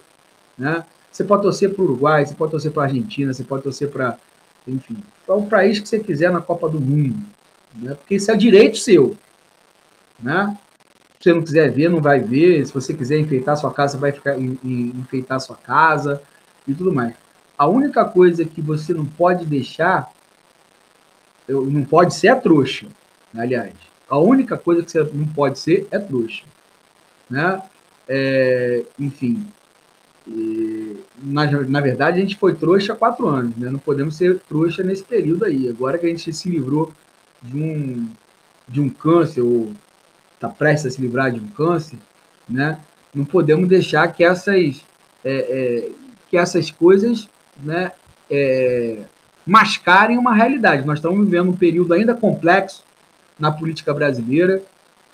né? Você pode torcer para o Uruguai, você pode torcer para a Argentina, você pode torcer para, enfim, para o país que você quiser na Copa do Mundo, né? Porque isso é direito seu, né? Se você não quiser ver, não vai ver. Se você quiser enfeitar sua casa, vai ficar enfeitar sua casa e tudo mais. A única coisa que você não pode deixar, não pode ser a trouxa, aliás. A única coisa que você não pode ser é trouxa. Né? É, enfim, na, na verdade, a gente foi trouxa há quatro anos, né? Não podemos ser trouxa nesse período aí. Agora que a gente se livrou de um, de um câncer, ou está prestes a se livrar de um câncer, né? Não podemos deixar que essas, é, é, que essas coisas né, é, mascarem uma realidade. Nós estamos vivendo um período ainda complexo na política brasileira,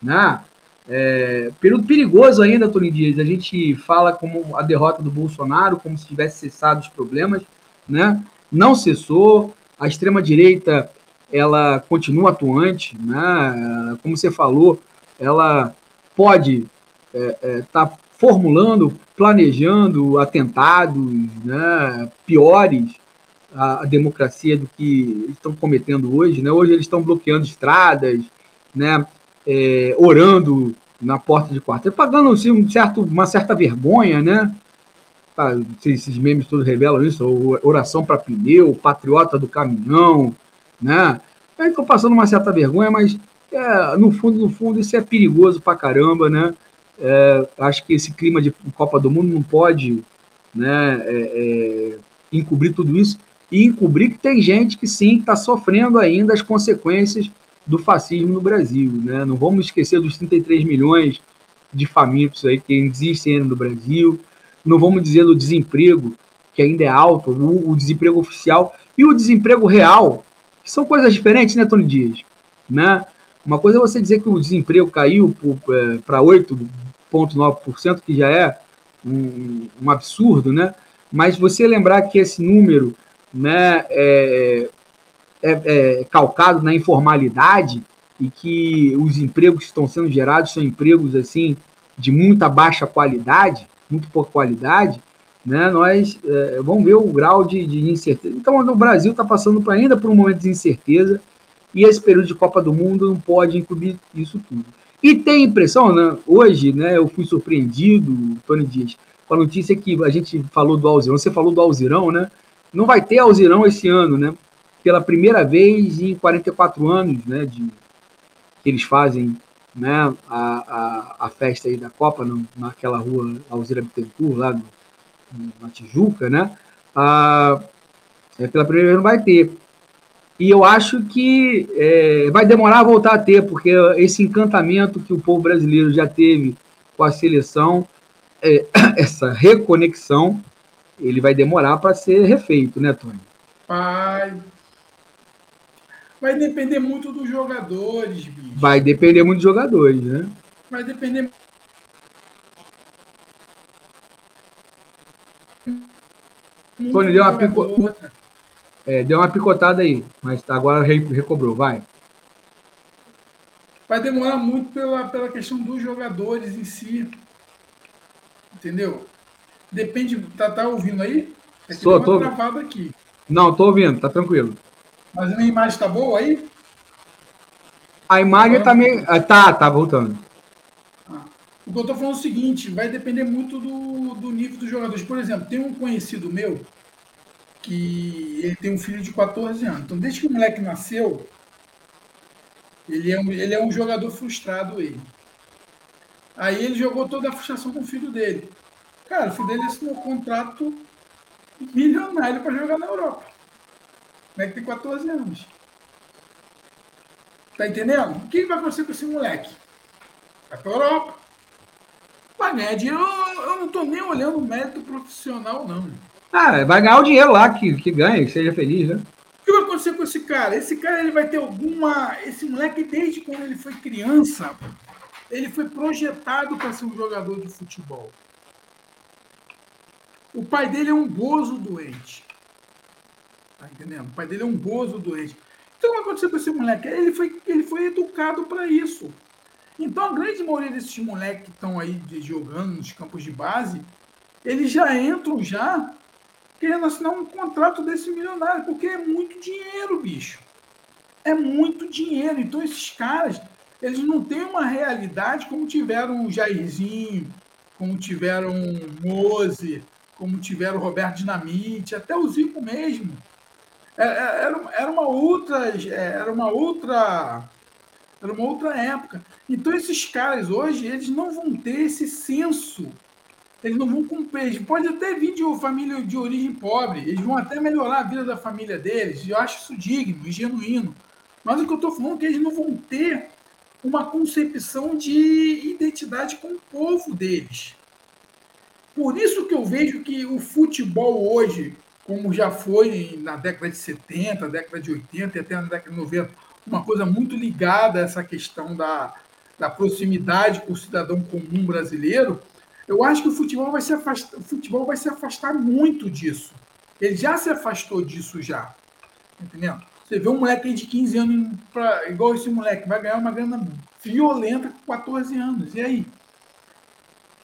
né? É, período perigoso ainda, Tony Dias. A gente fala como a derrota do Bolsonaro, como se tivesse cessado os problemas, né? Não cessou. A extrema direita ela continua atuante, né? Como você falou, ela pode estar é, é, tá formulando, planejando atentados, né? Piores à democracia do que estão cometendo hoje, né? Hoje eles estão bloqueando estradas, né? é, orando na porta de quarto, pagando assim, um certo, uma certa vergonha, né? Ah, esses memes todos revelam isso, oração para pneu, patriota do caminhão, né? Aí passando uma certa vergonha, mas é, no fundo, no fundo, isso é perigoso para caramba, né? É, acho que esse clima de Copa do Mundo não pode né, é, é encobrir tudo isso e encobrir que tem gente que sim está sofrendo ainda as consequências do fascismo no Brasil. Né? Não vamos esquecer dos 33 milhões de famintos aí que existem ainda no Brasil. Não vamos dizer do desemprego, que ainda é alto, o, o desemprego oficial e o desemprego real, que são coisas diferentes, né, Tony Dias? Né? Uma coisa é você dizer que o desemprego caiu para 8,9%, que já é um, um, absurdo, né? Mas você lembrar que esse número né, é, é, é, calcado na informalidade e que os empregos que estão sendo gerados são empregos assim de muita baixa qualidade, muito pouca qualidade, né? Nós é, vamos ver o grau de, de incerteza. Então, o Brasil está passando ainda por um momento de incerteza e esse período de Copa do Mundo não pode incluir isso tudo. E tem impressão, né? Hoje, né? Eu fui surpreendido, Tony Dias, com a notícia que a gente falou do Alzirão. Você falou do Alzirão, né? Não vai ter Alzirão esse ano, né? pela primeira vez em 44 anos, né, de, que eles fazem né, a, a, a festa aí da Copa no, naquela rua Alzira Bittencourt, lá no, na Tijuca, né, a, é, pela primeira vez não vai ter. E eu acho que é, vai demorar a voltar a ter, porque esse encantamento que o povo brasileiro já teve com a seleção, é, essa reconexão, ele vai demorar para ser refeito, né, Tony? Pai, Vai depender muito dos jogadores, bicho. Vai depender muito dos jogadores, né? Vai depender. Tony, deu uma, pico... é, deu uma picotada aí, mas agora recobrou, vai. Vai demorar muito pela, pela questão dos jogadores em si. Entendeu? Depende. Tá, tá ouvindo aí? É Sou, tô... travado aqui. Não, tô ouvindo, tá tranquilo. Mas a minha imagem está boa aí? A imagem está meio. Ah, tá, tá voltando. Ah. O que eu estou falando é o seguinte: vai depender muito do, do nível dos jogadores. Por exemplo, tem um conhecido meu que ele tem um filho de 14 anos. Então, desde que o moleque nasceu, ele é um, ele é um jogador frustrado, ele. Aí ele jogou toda a frustração com o filho dele. Cara, o filho dele assinou um contrato milionário para jogar na Europa. O moleque tem 14 anos. Tá entendendo? O que vai acontecer com esse moleque? Vai para a Europa. Vai ganhar dinheiro. Eu, eu não estou nem olhando o mérito profissional, não. Ah, vai ganhar o dinheiro lá que, que ganha, que seja feliz, né? O que vai acontecer com esse cara? Esse cara ele vai ter alguma. Esse moleque, desde quando ele foi criança, ele foi projetado para ser um jogador de futebol. O pai dele é um bozo doente. Tá entendendo? O pai dele é um bozo doente. Então, o que vai acontecer com esse moleque? Ele foi, ele foi educado para isso. Então, a grande maioria desses moleques que estão aí jogando nos campos de base, eles já entram já querendo assinar um contrato desse milionário, porque é muito dinheiro, bicho. É muito dinheiro. Então, esses caras, eles não têm uma realidade como tiveram o Jairzinho, como tiveram o Mose, como tiveram o Roberto Dinamite, até o Zico mesmo. É, é, era, era uma outra. É, era uma outra. Era uma outra época. Então, esses caras hoje, eles não vão ter esse senso eles não vão cumprir. Pode até vir de família de origem pobre, eles vão até melhorar a vida da família deles. Eu acho isso digno e genuíno. Mas o que eu estou falando é que eles não vão ter uma concepção de identidade com o povo deles. Por isso que eu vejo que o futebol hoje, como já foi na década de 70, década de 80 e até na década de 90, uma coisa muito ligada a essa questão da, da proximidade com o cidadão comum brasileiro, eu acho que o futebol vai se afastar, o futebol vai se afastar muito disso. Ele já se afastou disso já. Entendeu? Você vê um moleque de 15 anos, pra, igual esse moleque, vai ganhar uma grana violenta com 14 anos. E aí?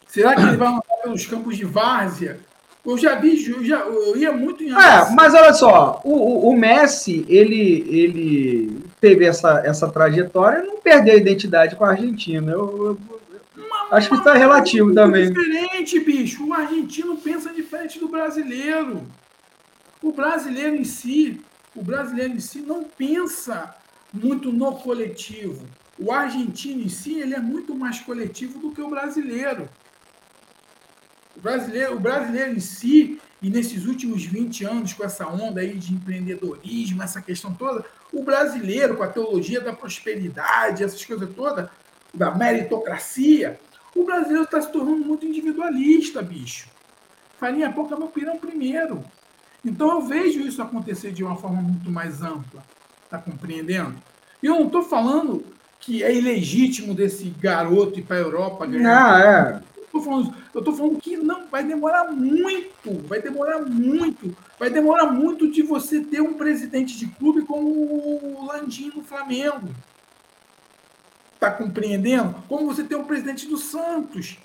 Será que ele vai andar pelos campos de várzea? Eu já vi, eu, já, eu ia muito em. É, mas olha só, o, o, Messi, ele, ele teve essa, essa trajetória e não perdeu a identidade com a Argentina. Eu, eu, Acho que está relativo também. diferente, bicho. O argentino pensa diferente do brasileiro. O brasileiro em si, o brasileiro em si não pensa muito no coletivo. O argentino em si, ele é muito mais coletivo do que o brasileiro. O brasileiro, o brasileiro em si, e nesses últimos 20 anos, com essa onda aí de empreendedorismo, essa questão toda, o brasileiro, com a teologia da prosperidade, essas coisas todas, da meritocracia, o brasileiro está se tornando muito individualista, bicho. Farinha pouco é meu pirão primeiro. Então eu vejo isso acontecer de uma forma muito mais ampla. Está compreendendo? E eu não estou falando que é ilegítimo desse garoto ir para a Europa ganhar. Não, é. Eu estou falando que não, vai demorar muito, vai demorar muito, vai demorar muito de você ter um presidente de clube como o Landim no Flamengo. Está compreendendo? Como você tem o presidente do Santos.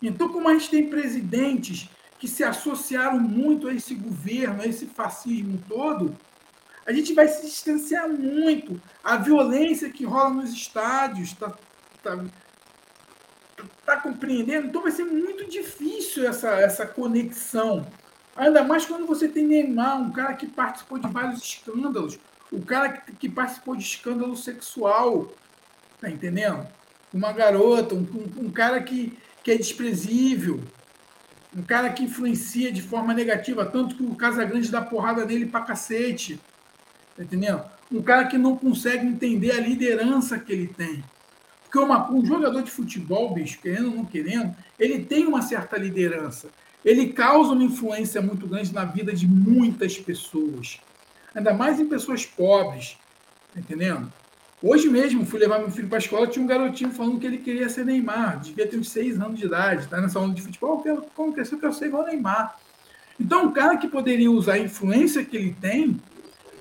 Então, como a gente tem presidentes que se associaram muito a esse governo, a esse fascismo todo, a gente vai se distanciar muito. A violência que rola nos estádios, está tá, tá compreendendo? Então vai ser muito difícil essa, essa conexão. Ainda mais quando você tem Neymar, um cara que participou de vários escândalos, o cara que, que participou de escândalo sexual, Tá entendendo? Uma garota, um, um, cara que, que é desprezível, um cara que influencia de forma negativa, tanto que o Casagrande dá porrada nele pra cacete. Tá entendendo? Um cara que não consegue entender a liderança que ele tem. Porque uma, um jogador de futebol, bicho, querendo ou não querendo, ele tem uma certa liderança. Ele causa uma influência muito grande na vida de muitas pessoas. Ainda mais em pessoas pobres. Tá entendendo? Hoje mesmo, fui levar meu filho para a escola, tinha um garotinho falando que ele queria ser Neymar, devia ter uns seis anos de idade, tá nessa onda de futebol, eu quero, como crescer, eu quero ser igual Neymar. Então, um cara que poderia usar a influência que ele tem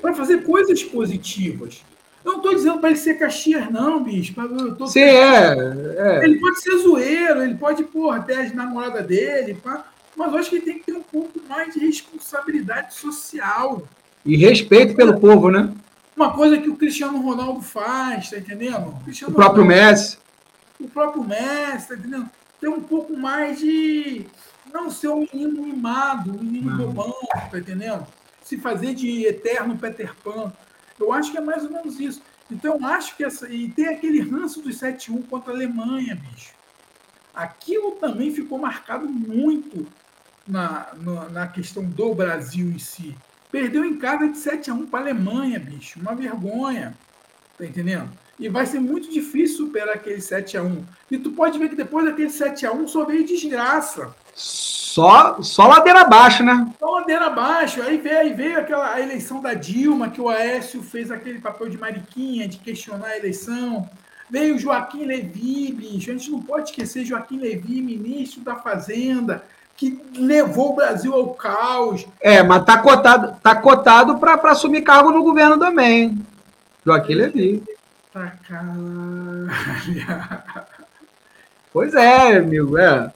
para fazer coisas positivas. Eu não estou dizendo para ele ser Caxias, não, bicho. Eu tô Sim, é, é, Ele pode ser zoeiro, ele pode, porra, ter as namoradas dele, pá, mas eu acho que ele tem que ter um pouco mais de responsabilidade social. E respeito pelo povo, né? Uma coisa que o Cristiano Ronaldo faz, tá entendendo? O, o próprio Ronaldo, Messi. O próprio Messi, tá entendendo? ter um pouco mais de. Não ser um menino mimado, um menino bobão, tá entendendo? Se fazer de eterno Peter Pan. Eu acho que é mais ou menos isso. Então, eu acho que essa. E tem aquele ranço dos 7-1 contra a Alemanha, bicho. Aquilo também ficou marcado muito na, na, na questão do Brasil em si. Perdeu em casa de 7 a 1 para a Alemanha, bicho. Uma vergonha. Tá entendendo? E vai ser muito difícil superar aquele 7 a 1 E tu pode ver que depois daquele 7 a 1 só veio desgraça. Só, só ladeira abaixo, né? Só ladeira abaixo. Aí veio, aí veio aquela a eleição da Dilma, que o Aécio fez aquele papel de mariquinha, de questionar a eleição. Veio Joaquim Levi, bicho. A gente não pode esquecer Joaquim Levi, ministro da Fazenda, que levou o Brasil ao caos. É, mas tá cotado, tá cotado para assumir cargo no governo também. Joaquim Levi. Tá Pois é, amigo, é.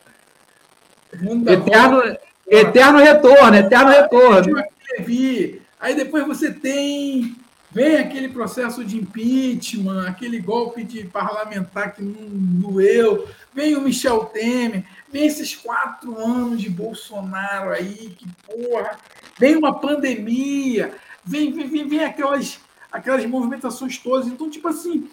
Eterno, eterno retorno, eterno retorno. Levi. Aí depois você tem vem aquele processo de impeachment, aquele golpe de parlamentar que não doeu, vem o Michel Temer, vem esses quatro anos de Bolsonaro aí, que porra, vem uma pandemia, vem, vem, vem, aquelas aquelas movimentações todas. Então, tipo assim,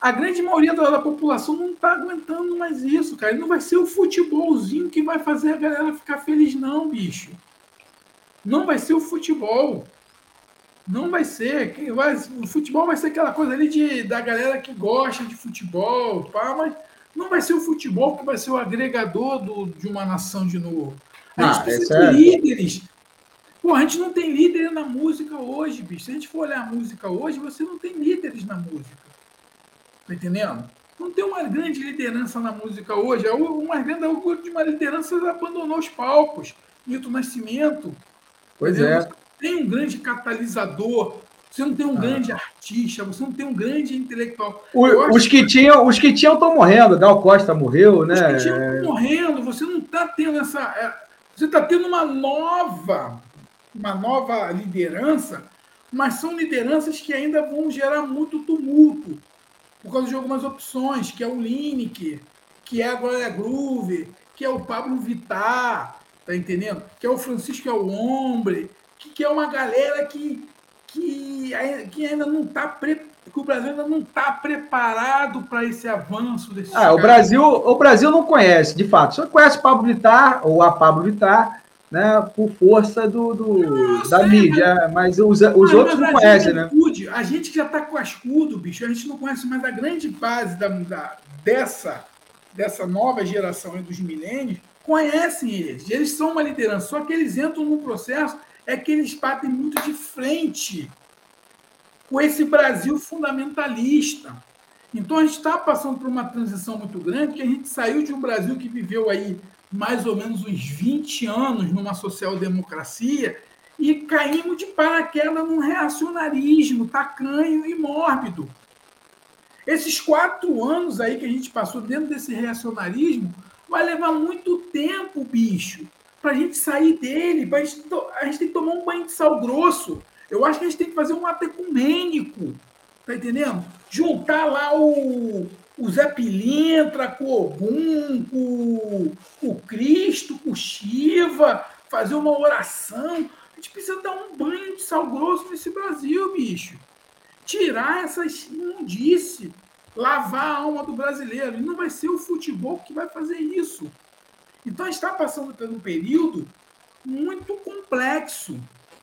a grande maioria da, da população não está aguentando mais isso, cara. Não vai ser o futebolzinho que vai fazer a galera ficar feliz, não, bicho. Não vai ser o futebol. Não vai ser. O futebol vai ser aquela coisa ali de, da galera que gosta de futebol, pá, mas não vai ser o futebol que vai ser o agregador do, de uma nação de novo. A ah, gente precisa de é... líderes Pô, a gente não tem líder na música hoje, bicho. Se a gente for olhar a música hoje, você não tem líderes na música. Tá entendendo? Não tem uma grande liderança na música hoje. Uma grande de uma liderança abandonou os palcos. Milton Nascimento. Pois entendeu? é. Tem um grande catalisador. Você não tem um ah. grande artista, você não tem um grande intelectual. O, os, que, tinham, os que tinham estão morrendo. Gal Costa morreu, né? Os que tinham estão morrendo. Você não está tendo essa. É, você está tendo uma nova uma nova liderança, mas são lideranças que ainda vão gerar muito tumulto por causa de algumas opções, que é o Lineker, que é a Glória Groove, que é o Pablo Vittar, tá entendendo? Que é o Francisco é o Hombre, que, que é uma galera que, que, que ainda não está que o Brasil ainda não está preparado para esse avanço desse. Ah, o Brasil, o Brasil não conhece, de fato. Só conhece Pablo Vittar ou a Pablo Vittar, né, por força do, do da sei, mídia, mas, mas os, os outros não conhecem, né? A gente que já está com ascudo, bicho, a gente não conhece mais a grande base da, da, dessa, dessa nova geração dos milênios, conhecem eles. Eles são uma liderança, só que eles entram num processo é que eles batem muito de frente com esse Brasil fundamentalista. Então a gente está passando por uma transição muito grande, que a gente saiu de um Brasil que viveu aí mais ou menos uns 20 anos numa social-democracia e caímos de paraquedas num reacionarismo tacanho e mórbido. Esses quatro anos aí que a gente passou dentro desse reacionarismo vai levar muito tempo, bicho, para a gente sair dele. A gente, a gente tem que tomar um banho de sal grosso. Eu acho que a gente tem que fazer um ato ecumênico. Tá entendendo? Juntar lá o, o Zé Pilintra, com o Ogum, com, com o Cristo, com o Shiva, fazer uma oração. A gente precisa dar um banho de sal grosso nesse Brasil, bicho. Tirar essas imundícies, lavar a alma do brasileiro. E não vai ser o futebol que vai fazer isso. Então a gente está passando por um período muito complexo.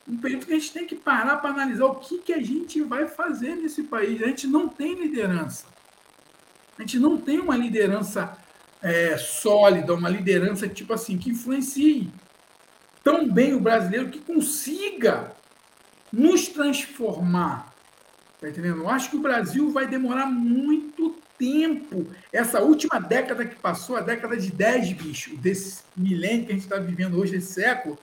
Um período que a gente tem que parar para analisar o que, que a gente vai fazer nesse país. A gente não tem liderança. A gente não tem uma liderança é, sólida, uma liderança tipo assim que influencie tão bem o brasileiro que consiga nos transformar. Tá entendendo? Eu acho que o Brasil vai demorar muito tempo. Essa última década que passou, a década de 10, bicho, desse milênio que a gente está vivendo hoje, esse século,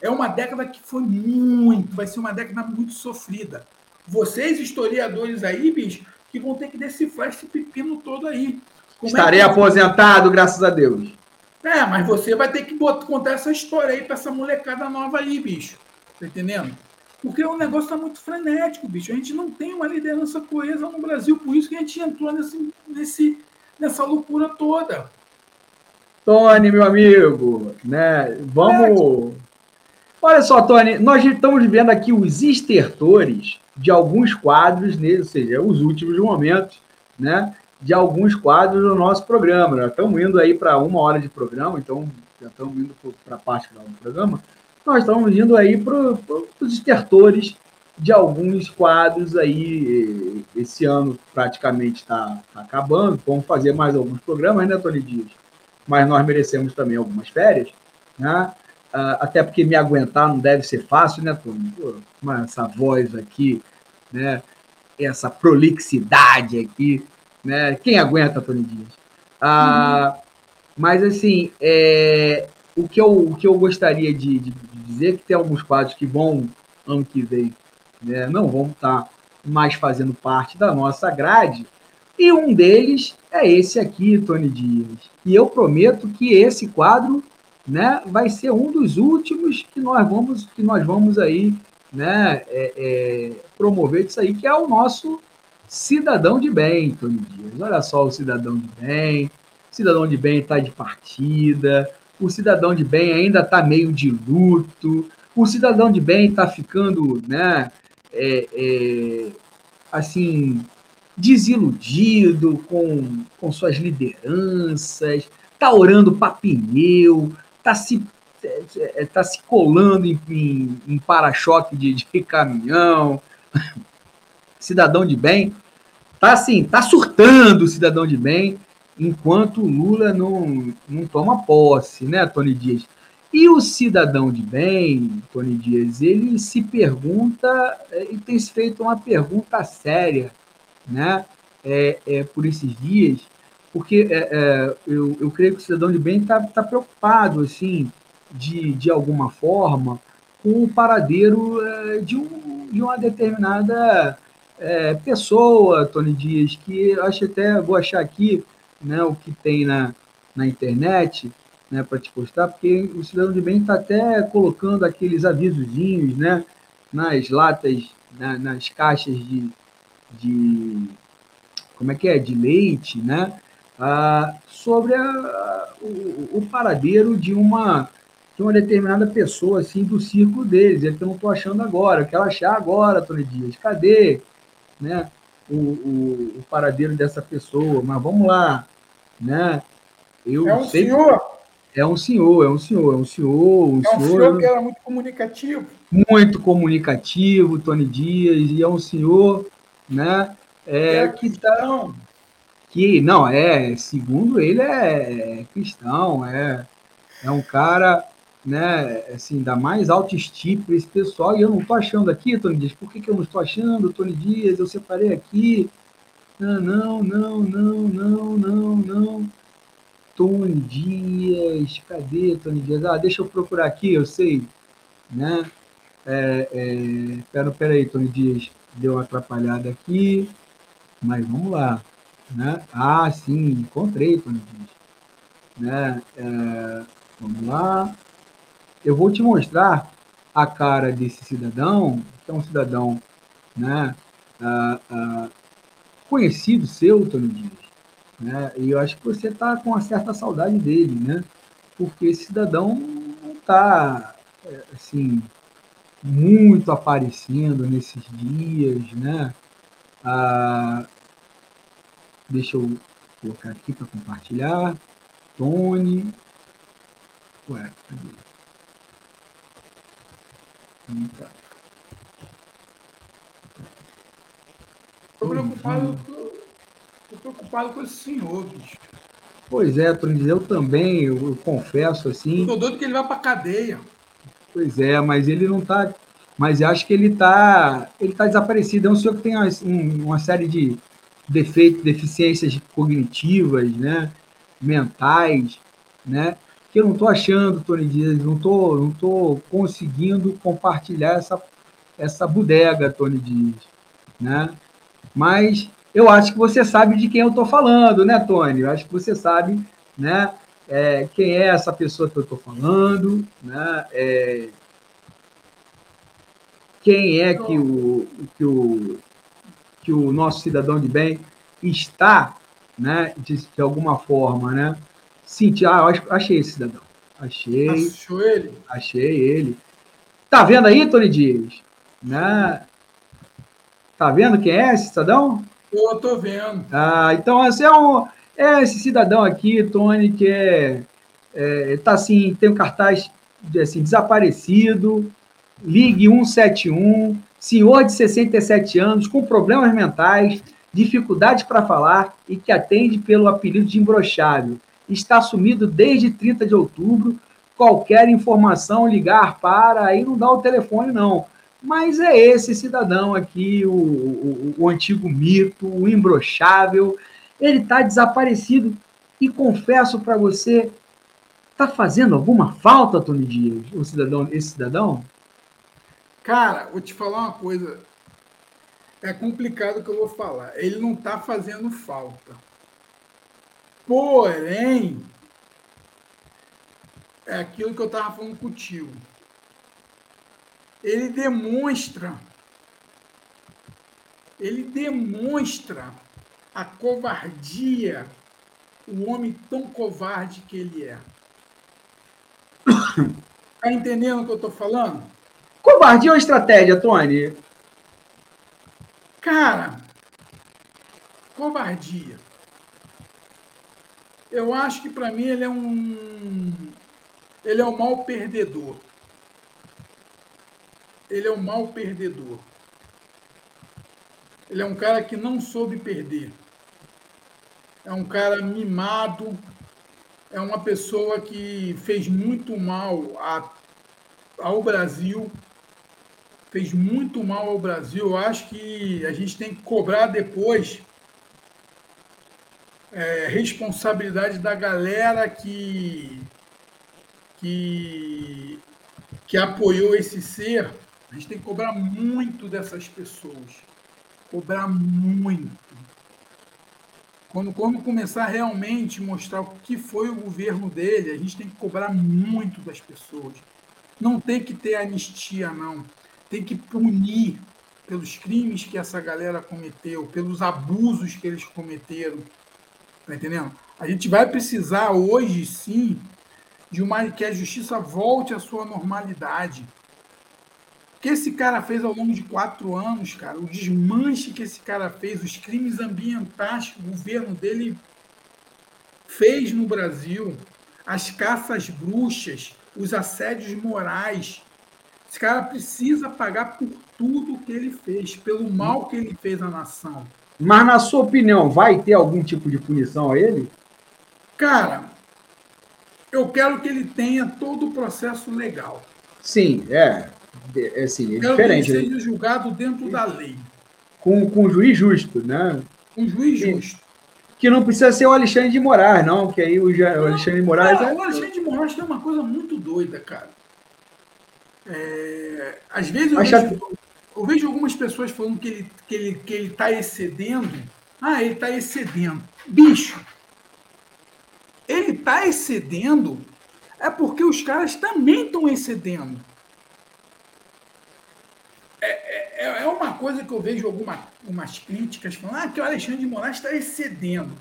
é uma década que foi muito, vai ser uma década muito sofrida. Vocês, historiadores aí, bicho, que vão ter que decifrar esse pepino todo aí. Como Estarei é que... aposentado, graças a Deus. É, mas você vai ter que botar, contar essa história aí para essa molecada nova aí, bicho. Tá entendendo? Porque o negócio está muito frenético, bicho. A gente não tem uma liderança coesa no Brasil, por isso que a gente entrou nesse, nesse, nessa loucura toda. Tony, meu amigo, né? Vamos. Olha só, Tony, nós estamos vendo aqui os estertores de alguns quadros, né? ou seja, os últimos momentos, né? De alguns quadros do nosso programa. Estamos indo aí para uma hora de programa, então já estamos indo para a parte final do programa. Nós estamos indo aí para os estertores de alguns quadros aí. Esse ano praticamente está tá acabando. Vamos fazer mais alguns programas, né, Tony Dias? Mas nós merecemos também algumas férias, né? Uh, até porque me aguentar não deve ser fácil, né, Tony? Pô, essa voz aqui, né? Essa prolixidade aqui, né? Quem aguenta, Tony Dias? Uh, uhum. Mas, assim, é, o, que eu, o que eu gostaria de, de, dizer que tem alguns quadros que vão, ano que vem, né, não vão estar mais fazendo parte da nossa grade, e um deles é esse aqui, Tony Dias. E eu prometo que esse quadro né, vai ser um dos últimos que nós vamos, que nós vamos aí né, é, é, promover disso aí, que é o nosso cidadão de bem, Tony Dias. Olha só o cidadão de bem. Cidadão de bem está de partida. O cidadão de bem ainda está meio de luto. O cidadão de bem está ficando, né, é, é, assim, desiludido com, com suas lideranças, está orando para pneu, está se, é, tá se colando em, em, em para-choque de, de caminhão. Cidadão de bem, tá assim, tá surtando o cidadão de bem, enquanto Lula não, não toma posse, né, Tony Dias? E o cidadão de bem, Tony Dias, ele se pergunta, ele tem se feito uma pergunta séria, né, é, é, por esses dias, porque é, é, eu, eu creio que o cidadão de bem está tá preocupado, assim, de, de alguma forma, com o paradeiro é, de, um, de uma determinada é, pessoa, Tony Dias, que eu acho até, vou achar aqui né, o que tem na, na internet, né, para te postar, porque o cidadão de bem está até colocando aqueles avisozinhos, né, nas latas, na, nas caixas de, de, como é que é, de leite, né, ah, sobre a, o, o, paradeiro de uma de uma determinada pessoa assim do círculo deles, é que eu não estou achando agora, eu quero achar agora, Tony Dias, cadê? Né, o, o, o, paradeiro dessa pessoa? Mas vamos lá, né? Eu é um sei senhor. É um senhor, é um senhor, é um senhor. Um é um senhor, senhor que era muito comunicativo. Muito comunicativo, Tony Dias, e é um senhor, né? É, é que está que não é, segundo ele é, é cristão, é, é um cara, né, assim, da mais alta estirpe esse pessoal, e eu não estou achando aqui, Tony Dias, por que, que eu não estou achando, Tony Dias, eu separei aqui, ah, não, não, não, não, não, não, Tony Dias, cadê Tony Dias? Ah, deixa eu procurar aqui, eu sei, né, é, é, pera, pera aí, Tony Dias, deu uma atrapalhada aqui, mas vamos lá. Né? Ah, sim, encontrei, Tony Dias. Né? É, vamos lá. Eu vou te mostrar a cara desse cidadão, que é um cidadão né, ah, ah, conhecido seu, Tony Dias. Né? E eu acho que você está com uma certa saudade dele, né? porque esse cidadão não está assim, muito aparecendo nesses dias, né? Ah, Deixa eu colocar aqui para compartilhar. Tony. Ué, cadê? Estou preocupado, tô preocupado com esse senhor, bicho. Pois é, Tony, eu também, eu, eu confesso assim. Estou doido que ele vai para cadeia. Pois é, mas ele não está. Mas acho que ele está ele tá desaparecido. É um senhor que tem uma, uma série de, defeitos, deficiências cognitivas, né, mentais, né, que eu não estou achando, Tony Dias, não estou não tô conseguindo compartilhar essa, essa bodega, Tony Dias, né, mas eu acho que você sabe de quem eu estou falando, né, Tony? Eu acho que você sabe, né, é, quem é essa pessoa que eu estou falando, né, é, quem é que o, que o que o nosso cidadão de bem está, né, de, de alguma forma, né, Senti, ah, achei esse cidadão. Achei. Achou ele? Achei ele. Tá vendo aí, Tony Dias? Né? Tá vendo quem é esse cidadão? Eu tô vendo. Ah, então esse é, um, é esse cidadão aqui, Tony, que é, é tá assim, tem um cartaz assim, desaparecido, ligue 171, senhor de 67 anos, com problemas mentais, dificuldades para falar e que atende pelo apelido de imbrochável. Está sumido desde 30 de outubro. Qualquer informação, ligar para, aí não dá o telefone, não. Mas é esse cidadão aqui, o, o, o antigo mito, o imbrochável. Ele está desaparecido. E confesso para você, está fazendo alguma falta, Tony Dias, o cidadão, esse cidadão? Cara, vou te falar uma coisa. É complicado o que eu vou falar. Ele não está fazendo falta. Porém, é aquilo que eu estava falando contigo. Ele demonstra, ele demonstra a covardia, o homem tão covarde que ele é. Tá entendendo o que eu estou falando? Covardia ou estratégia, Tony? Cara, covardia. Eu acho que para mim ele é um ele é um mal perdedor. Ele é um mal perdedor. Ele é um cara que não soube perder. É um cara mimado. É uma pessoa que fez muito mal a, ao Brasil fez muito mal ao Brasil. Eu acho que a gente tem que cobrar depois é, responsabilidade da galera que, que, que apoiou esse ser. A gente tem que cobrar muito dessas pessoas. Cobrar muito. Quando, quando começar realmente mostrar o que foi o governo dele, a gente tem que cobrar muito das pessoas. Não tem que ter anistia, não tem que punir pelos crimes que essa galera cometeu, pelos abusos que eles cometeram. Tá entendendo? A gente vai precisar hoje, sim, de uma que a justiça volte à sua normalidade. O que esse cara fez ao longo de quatro anos, cara, o desmanche que esse cara fez, os crimes ambientais que o governo dele fez no Brasil, as caças bruxas, os assédios morais, esse cara precisa pagar por tudo que ele fez, pelo mal que ele fez à nação. Mas, na sua opinião, vai ter algum tipo de punição a ele? Cara, eu quero que ele tenha todo o processo legal. Sim, é. É, assim, é quero diferente. Que ele seja julgado dentro da lei. Com, com um juiz justo, né? Um juiz justo. Que não precisa ser o Alexandre de Moraes, não, que aí o, Alexandre de Moraes. Cara, é... O Alexandre de Moraes tem uma coisa muito doida, cara. É, às vezes eu vejo, eu vejo, algumas pessoas falando que ele que ele que ele está excedendo. Ah, ele está excedendo. Bicho, ele está excedendo é porque os caras também estão excedendo. É, é, é, uma coisa que eu vejo alguma, algumas críticas falando ah, que o Alexandre de Moraes está excedendo.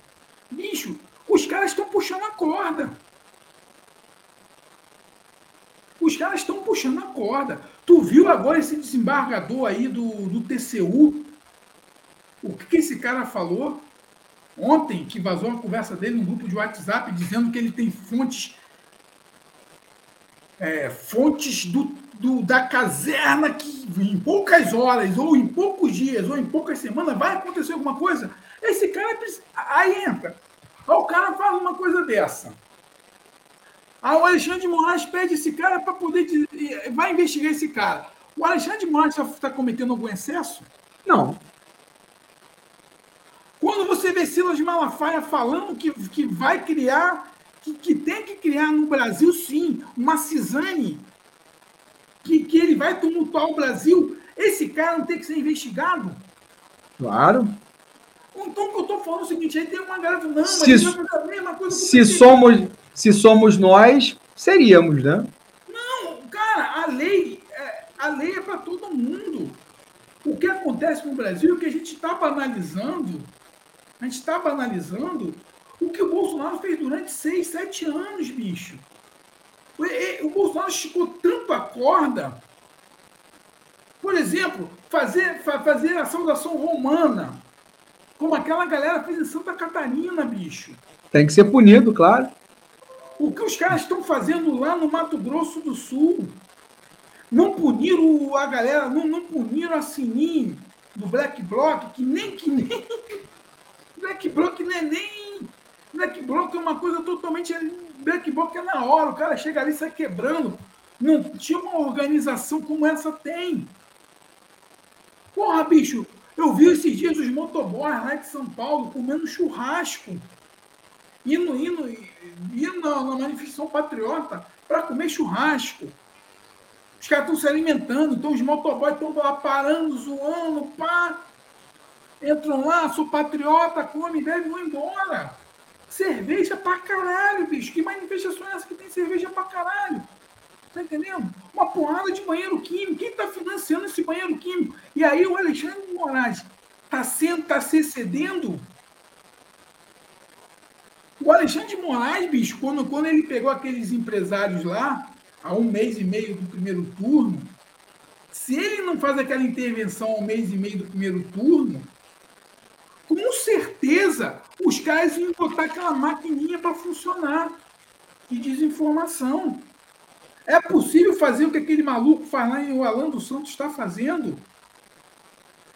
Bicho, os caras estão puxando a corda. Os caras estão puxando a corda. Tu viu agora esse desembargador aí do, do TCU? O que, que esse cara falou? Ontem, que vazou uma conversa dele no grupo de WhatsApp, dizendo que ele tem fontes é, fontes do, do, da caserna que em poucas horas, ou em poucos dias, ou em poucas semanas vai acontecer alguma coisa. Esse cara aí entra. Aí o cara fala uma coisa dessa. Aí o Alexandre de Moraes pede esse cara para poder. Vai investigar esse cara. O Alexandre de Moraes está cometendo algum excesso? Não. Quando você vê Silas Malafaia falando que, que vai criar, que, que tem que criar no Brasil, sim, uma cisane, que, que ele vai tumultuar o Brasil, esse cara não tem que ser investigado? Claro. Então, o que eu estou falando é o seguinte: aí tem uma galera falando, não, mas se, fazer a mesma coisa Se somos se somos nós, seríamos, né? Não, cara, a lei, é, a lei é para todo mundo. O que acontece no Brasil é que a gente está banalizando, a gente está banalizando O que o Bolsonaro fez durante seis, sete anos, bicho. O, o Bolsonaro esticou tanto a corda. Por exemplo, fazer, fazer a saudação romana, como aquela galera fez em Santa Catarina, bicho. Tem que ser punido, claro. O que os caras estão fazendo lá no Mato Grosso do Sul? Não puniram a galera, não, não puniram a Sininho do Black Bloc, que nem que nem. Black Bloc não é nem. Black Bloc é uma coisa totalmente. Black Bloc é na hora, o cara chega ali e sai quebrando. Não tinha uma organização como essa tem. Porra, bicho, eu vi esses dias os motoboys lá de São Paulo comendo churrasco. Indo, indo, indo na, manifestação patriota para comer churrasco. Os caras estão se alimentando, então os motoboys estão lá parando, zoando, pá. Entram lá, sou patriota, come, bebe, vão embora. Cerveja pra caralho, bicho. Que manifestação é essa que tem cerveja pra caralho? Tá entendendo? Uma porrada de banheiro químico. Quem tá financiando esse banheiro químico? E aí o Alexandre Moraes tá sendo, tá se cedendo. O Alexandre de Moraes, bicho, quando, quando ele pegou aqueles empresários lá, a um mês e meio do primeiro turno, se ele não faz aquela intervenção ao mês e meio do primeiro turno, com certeza os caras iam botar aquela maquininha para funcionar de desinformação. É possível fazer o que aquele maluco faz lá em o Alan dos Santos está fazendo?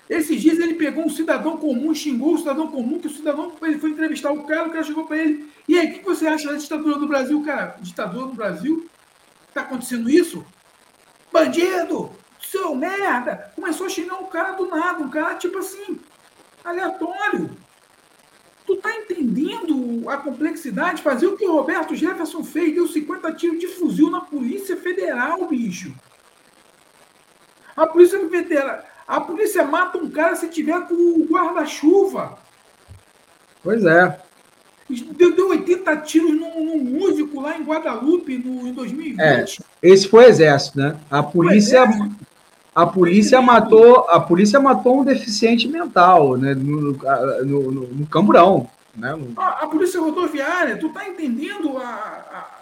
Esses dias ele pegou um cidadão comum, xingou o cidadão comum, que o cidadão ele foi entrevistar o cara, o cara chegou para ele. E aí, o que você acha da ditadura do Brasil, cara? Ditadura do Brasil? Está acontecendo isso? Bandido! Seu merda! Começou a xingar um cara do nada, um cara tipo assim, aleatório. Tu tá entendendo a complexidade? Fazer o que o Roberto Jefferson fez, deu 50 tiros de fuzil na Polícia Federal, bicho. A Polícia Federal. A polícia mata um cara se tiver com o guarda-chuva. Pois é. Deu, deu 80 tiros num, num, músico lá em Guadalupe no, em 2020. É, esse foi o exército, né? A polícia, a polícia matou, a polícia matou um deficiente mental, né? No, no, no, no Camburão. Né? A, a, polícia rodoviária, tu tá entendendo a,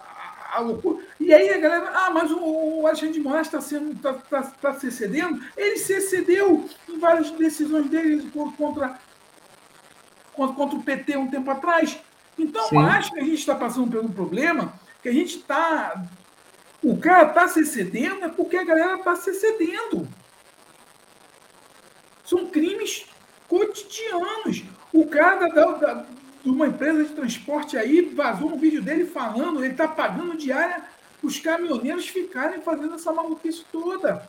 a, loucura? E aí a galera, ah, mas o, o Alexandre de Moraes está sendo, tá, tá, tá se excedendo. Ele se excedeu em várias decisões dele contra, contra, contra o PT um tempo atrás. Então, Sim. acho que a gente está passando pelo problema que a gente está. O cara está se excedendo é porque a galera está se excedendo. São crimes cotidianos. O cara da, da, uma empresa de transporte aí vazou um vídeo dele falando, ele está pagando diária os caminhoneiros ficarem fazendo essa maluquice toda.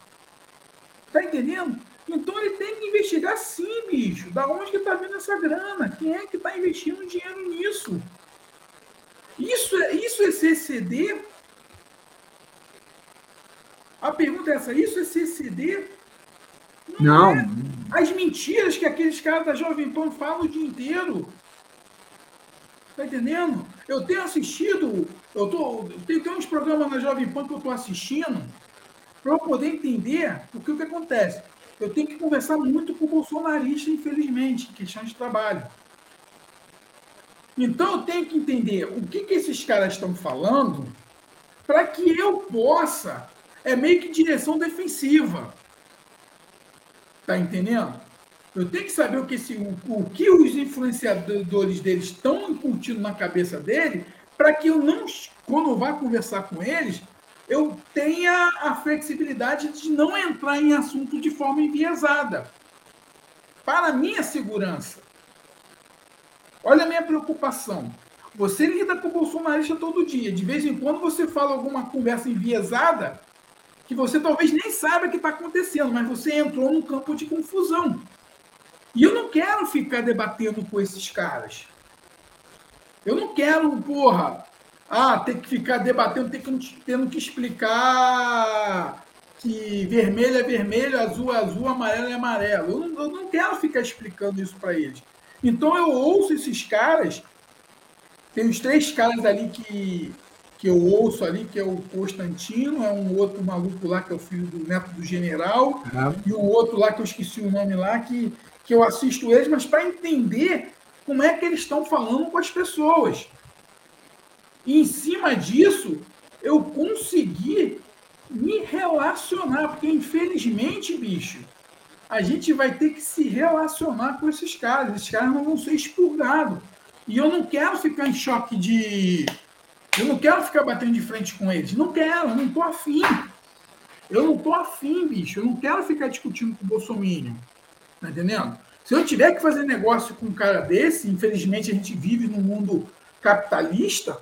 Tá entendendo? Então ele tem que investigar sim, bicho. Da onde que está vindo essa grana? Quem é que está investindo dinheiro nisso? Isso é, isso é CCD? A pergunta é essa: isso é CCD? Não. não. É. As mentiras que aqueles caras da Jovem Pan falam o dia inteiro. Tá entendendo? Eu tenho assistido, eu tô, tem, tem uns programas na Jovem Pan que eu estou assistindo para eu poder entender o que, o que acontece eu tenho que conversar muito com o bolsonarista, infelizmente, em questão de trabalho. Então eu tenho que entender o que, que esses caras estão falando para que eu possa. É meio que direção defensiva. Tá entendendo? Eu tenho que saber o que, esse, o, o que os influenciadores deles estão incutindo na cabeça dele, para que eu não, quando eu vá conversar com eles, eu tenha a flexibilidade de não entrar em assunto de forma enviesada. Para minha segurança. Olha a minha preocupação. Você lida com o bolsonarista todo dia. De vez em quando você fala alguma conversa enviesada que você talvez nem saiba que está acontecendo, mas você entrou num campo de confusão. E eu não quero ficar debatendo com esses caras. Eu não quero, porra, ah, tem que ficar debatendo, tem que, tendo que explicar que vermelho é vermelho, azul é azul, amarelo é amarelo. Eu não, eu não quero ficar explicando isso para eles. Então eu ouço esses caras, tem os três caras ali que, que eu ouço ali, que é o Constantino, é um outro maluco lá que é o filho do neto do general, e um outro lá que eu esqueci o nome lá, que, que eu assisto eles, mas para entender como é que eles estão falando com as pessoas. E em cima disso, eu consegui me relacionar, porque infelizmente, bicho, a gente vai ter que se relacionar com esses caras. Esses caras não vão ser expurgados. E eu não quero ficar em choque de. Eu não quero ficar batendo de frente com eles. Não quero, não tô afim. Eu não tô afim, bicho. Eu não quero ficar discutindo com o Bolsonaro. Tá entendendo? Se eu tiver que fazer negócio com um cara desse, infelizmente a gente vive num mundo capitalista,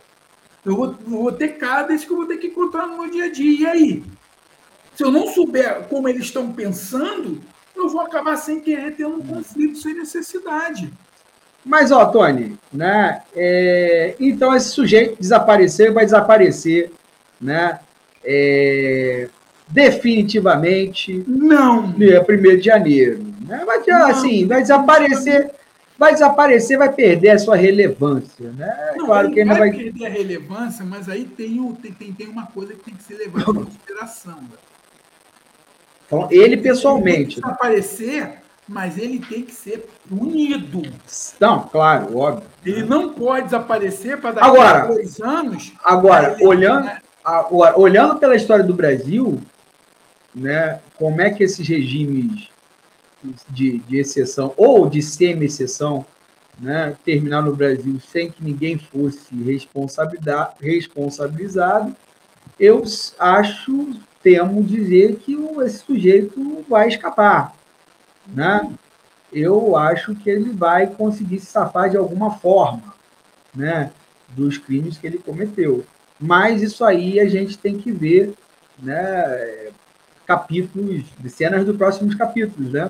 eu vou, vou ter cara desse que eu vou ter que encontrar no meu dia a dia. E aí? Se eu não souber como eles estão pensando, eu vou acabar sem querer tendo um conflito sem necessidade. Mas, ó, Tony, né? É, então esse sujeito desapareceu vai desaparecer, né? É, definitivamente. Não. Dia 1 de janeiro. Né? Vai, assim, vai desaparecer, vai desaparecer, vai perder a sua relevância. Né? Não, claro que não vai, vai perder a relevância, mas aí tem, tem, tem uma coisa que tem que ser levada em consideração. Então, ele pessoalmente. Ele desaparecer, mas ele tem que ser punido. Não, claro, óbvio. Ele não pode desaparecer para dar agora, dois anos. Agora, olhando, né? agora, olhando pela história do Brasil, né, como é que esses regimes de, de exceção ou de semi-exceção né, terminar no Brasil sem que ninguém fosse responsabilizado, eu acho, temo dizer que esse sujeito vai escapar. Né? Eu acho que ele vai conseguir se safar de alguma forma né, dos crimes que ele cometeu. Mas isso aí a gente tem que ver né, capítulos, de cenas dos próximos capítulos, né?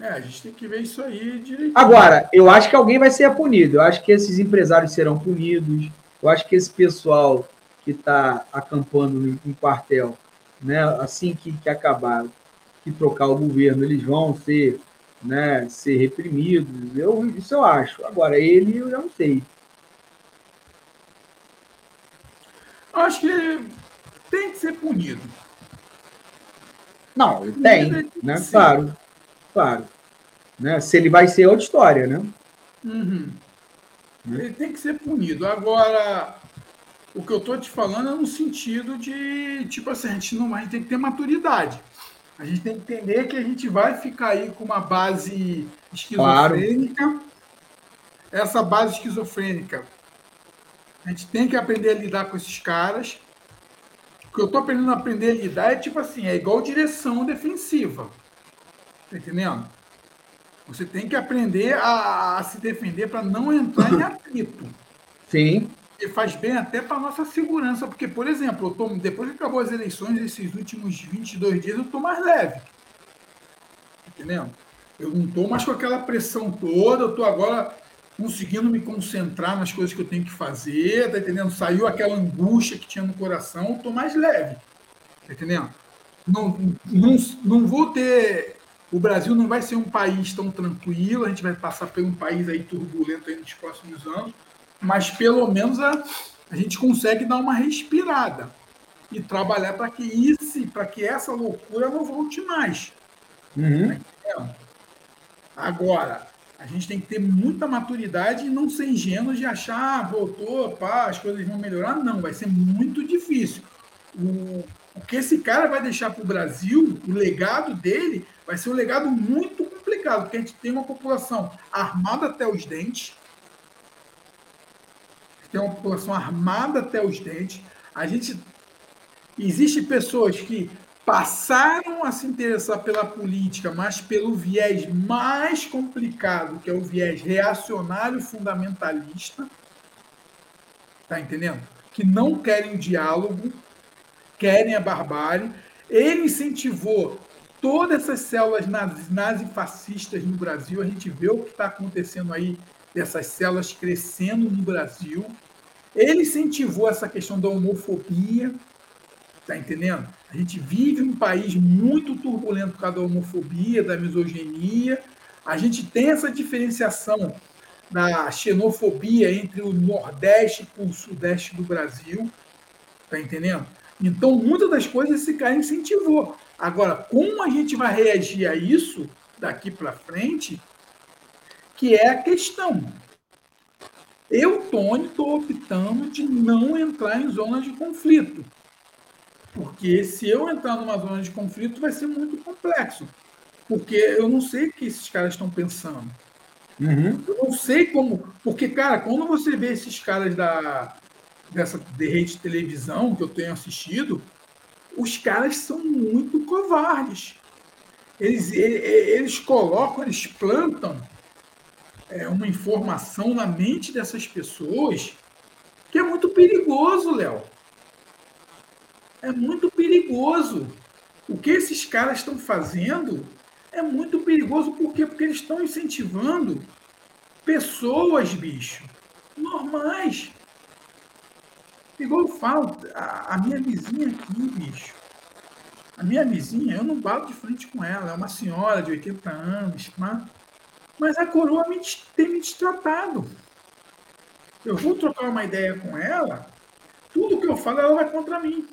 É, a gente tem que ver isso aí direitinho. Agora, eu acho que alguém vai ser punido. Eu acho que esses empresários serão punidos. Eu acho que esse pessoal que está acampando em quartel, né, assim que, que acabar, que trocar o governo, eles vão ser, né, ser reprimidos. Eu, isso eu acho. Agora, ele, eu não sei. Eu acho que tem que ser punido. Não, tem, né? Claro, claro. Né? Se ele vai ser outra história, né? Uhum. né? Ele tem que ser punido. Agora, o que eu estou te falando é no sentido de, tipo assim, a gente não vai ter que ter maturidade. A gente tem que entender que a gente vai ficar aí com uma base esquizofrênica. Claro. Essa base esquizofrênica, a gente tem que aprender a lidar com esses caras que eu estou aprendendo a aprender a lidar é tipo assim, é igual direção defensiva. Tá entendendo? Você tem que aprender a, a se defender para não entrar em atrito. Sim. E faz bem até para nossa segurança, porque, por exemplo, eu tô, depois que acabou as eleições, esses últimos 22 dias, eu estou mais leve. Tá entendendo? Eu não estou mais com aquela pressão toda, eu estou agora conseguindo me concentrar nas coisas que eu tenho que fazer, tá entendendo? Saiu aquela angústia que tinha no coração, estou mais leve, tá entendendo? Não, não, não vou ter. O Brasil não vai ser um país tão tranquilo, a gente vai passar por um país aí turbulento aí nos próximos anos, mas pelo menos a, a gente consegue dar uma respirada e trabalhar para que isso, para que essa loucura não volte mais. Uhum. Tá Agora, a gente tem que ter muita maturidade e não ser ingênuo de achar, ah, voltou, pá, as coisas vão melhorar. Não, vai ser muito difícil. O, o que esse cara vai deixar para o Brasil, o legado dele, vai ser um legado muito complicado, porque a gente tem uma população armada até os dentes, tem uma população armada até os dentes. A gente existe pessoas que passaram a se interessar pela política, mas pelo viés mais complicado, que é o viés reacionário fundamentalista, tá entendendo? Que não querem diálogo, querem a barbárie. Ele incentivou todas essas células nazifascistas no Brasil. A gente vê o que está acontecendo aí dessas células crescendo no Brasil. Ele incentivou essa questão da homofobia, tá entendendo? A gente vive um país muito turbulento por causa da homofobia, da misoginia. A gente tem essa diferenciação da xenofobia entre o Nordeste e o Sudeste do Brasil. Tá entendendo? Então, muitas das coisas esse cara incentivou. Agora, como a gente vai reagir a isso daqui para frente, que é a questão. Eu, Tony, estou optando de não entrar em zonas de conflito. Porque se eu entrar numa zona de conflito, vai ser muito complexo. Porque eu não sei o que esses caras estão pensando. Uhum. Eu não sei como. Porque, cara, quando você vê esses caras da, dessa de rede de televisão que eu tenho assistido, os caras são muito covardes. Eles, eles, eles colocam, eles plantam é, uma informação na mente dessas pessoas que é muito perigoso, Léo. É muito perigoso. O que esses caras estão fazendo é muito perigoso. Por quê? Porque eles estão incentivando pessoas, bicho, normais. Igual eu falo, a, a minha vizinha aqui, bicho. A minha vizinha, eu não bato de frente com ela. É uma senhora de 80 anos, mas mas a coroa me, tem me destratado. Eu vou trocar uma ideia com ela, tudo que eu falo, ela vai contra mim.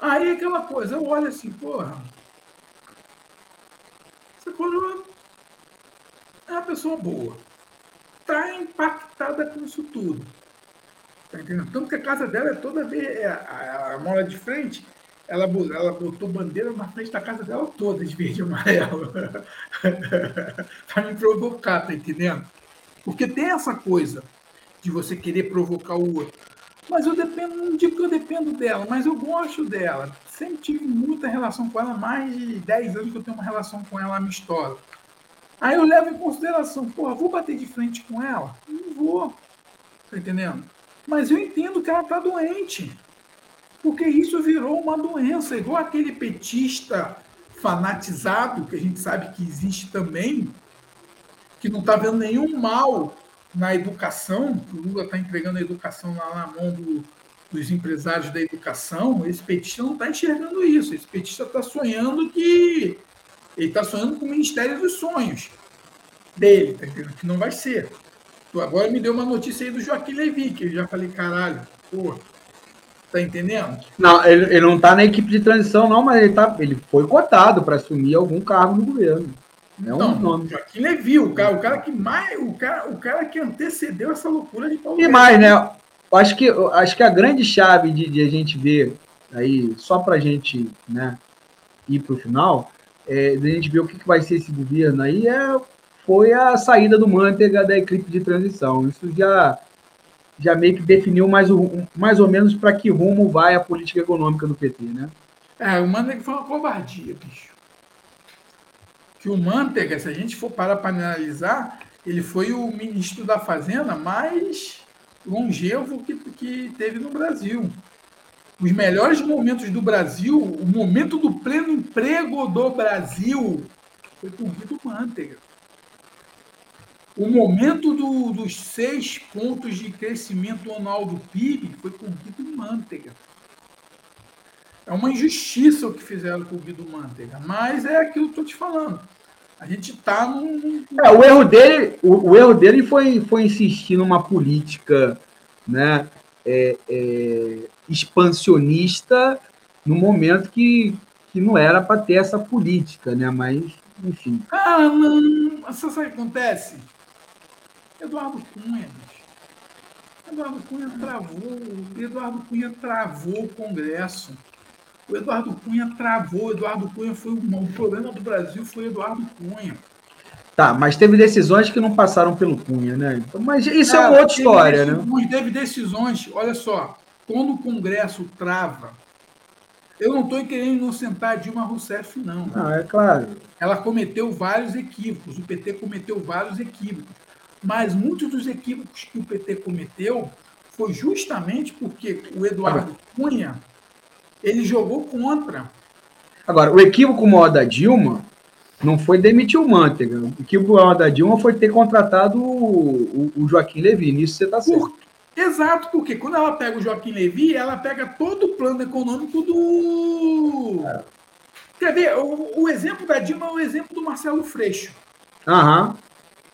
Aí aquela coisa, eu olho assim, porra, essa coroa é uma pessoa boa. Está impactada com isso tudo. Tá entendendo? Tanto que a casa dela é toda é, a, a, a mola de frente ela, ela botou bandeira na frente da casa dela toda, de verde e amarelo. para me provocar, tá entendendo? Porque tem essa coisa de você querer provocar o outro. Mas eu dependo, não digo que eu dependo dela, mas eu gosto dela. Sempre tive muita relação com ela, mais de 10 anos que eu tenho uma relação com ela amistosa. Aí eu levo em consideração, porra, vou bater de frente com ela? Não vou. Tá entendendo? Mas eu entendo que ela tá doente. Porque isso virou uma doença, igual aquele petista fanatizado, que a gente sabe que existe também, que não está vendo nenhum mal na educação, o Lula está entregando a educação lá na mão do, dos empresários da educação, esse petista não está enxergando isso. Esse petista está sonhando que. Ele está sonhando com o Ministério dos Sonhos dele, tá entendendo? Que não vai ser. Agora me deu uma notícia aí do Joaquim Levi, que eu já falei, caralho, porra Tá entendendo? Não, ele, ele não tá na equipe de transição, não, mas ele, tá, ele foi cotado para assumir algum cargo no governo. É um nome. Joaquim Levi, o cara, o cara que mais. O cara, o cara que antecedeu essa loucura de Paulo. E mais, né? Acho que, acho que a grande chave de, de a gente ver aí, só para a gente né, ir para o final, é, de a gente ver o que, que vai ser esse governo aí, é, foi a saída do Manteiga da equipe de transição. Isso já já meio que definiu mais, mais ou menos para que rumo vai a política econômica do PT, né? É, o Manteiga foi uma covardia, bicho. Que o Manteiga, se a gente for parar para analisar, ele foi o ministro da Fazenda mais longevo que, que teve no Brasil. Os melhores momentos do Brasil, o momento do pleno emprego do Brasil, foi com o Guido Manteiga. O momento do, dos seis pontos de crescimento anual do PIB foi com o Guido Mantega. É uma injustiça o que fizeram com o Guido Mantega, mas é aquilo que eu estou te falando. A gente está num. É, o erro dele, o, o, erro dele foi, foi insistir numa política né, é, é, expansionista no momento que, que não era para ter essa política, né? Mas, enfim. Ah, não. Sabe o que acontece? Eduardo Cunha. Eduardo Cunha travou, Eduardo Cunha travou o Congresso. O Eduardo Cunha travou, o Eduardo Cunha foi o, problema do Brasil foi Eduardo Cunha. Tá, mas teve decisões que não passaram pelo Cunha, né? Então, mas isso é, é uma outra história, né? Teve decisões, olha só, quando o Congresso trava, eu não estou querendo inocentar Dilma Rousseff, não. Não, é claro. Ela cometeu vários equívocos, o PT cometeu vários equívocos. Mas muitos dos equívocos que o PT cometeu foi justamente porque o Eduardo Cunha ele jogou contra. Agora, o equívoco maior da Dilma não foi demitir o Manteiga. O equívoco maior da Dilma foi ter contratado o, o, Joaquim Levi. Nisso você está certo. Exato, porque quando ela pega o Joaquim Levi, ela pega todo o plano econômico do. É. Quer ver? O, o, exemplo da Dilma é o exemplo do Marcelo Freixo. Aham.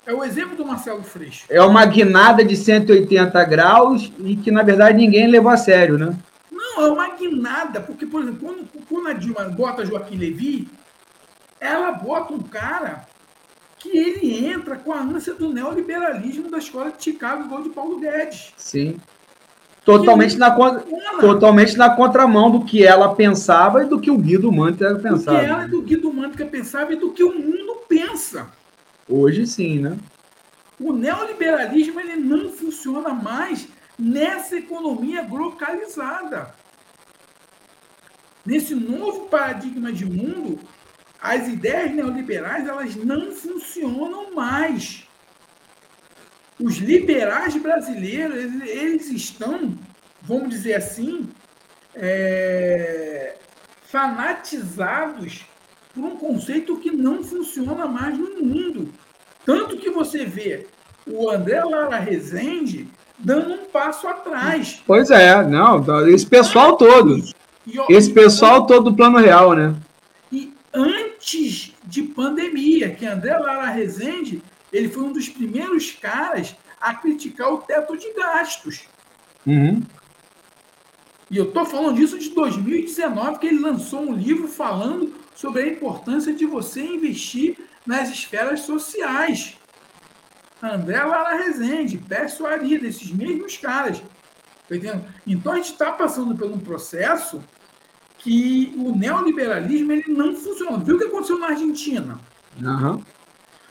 É o exemplo do Marcelo Freixo. É uma guinada de 180 graus e que, na verdade, ninguém levou a sério, né? Não, é uma guinada, porque, por exemplo, quando, quando a Dilma bota Joaquim Levi, ela bota um cara que ele entra com a ânsia do neoliberalismo da escola de Chicago, igual de Paulo Guedes. Sim. Totalmente na, contra... totalmente na contramão do que ela pensava e do que o Guido Mantega pensava. Do que ela e do Guido Mantega pensava e do que o mundo pensa. Hoje sim, né? O neoliberalismo ele não funciona mais nessa economia globalizada. Nesse novo paradigma de mundo, as ideias neoliberais elas não funcionam mais. Os liberais brasileiros eles estão, vamos dizer assim, é, fanatizados por um conceito que não funciona mais no mundo. Tanto que você vê o André Lara Rezende dando um passo atrás. Pois é, não, esse pessoal todo. Esse pessoal todo do plano real, né? E antes de pandemia, que André Lara Rezende, ele foi um dos primeiros caras a criticar o teto de gastos. Uhum. E eu estou falando disso de 2019, que ele lançou um livro falando sobre a importância de você investir nas esferas sociais. André Lara Rezende, Pércio Arida, esses mesmos caras. Tá então a gente está passando por um processo que o neoliberalismo ele não funciona. Viu o que aconteceu na Argentina? Uhum.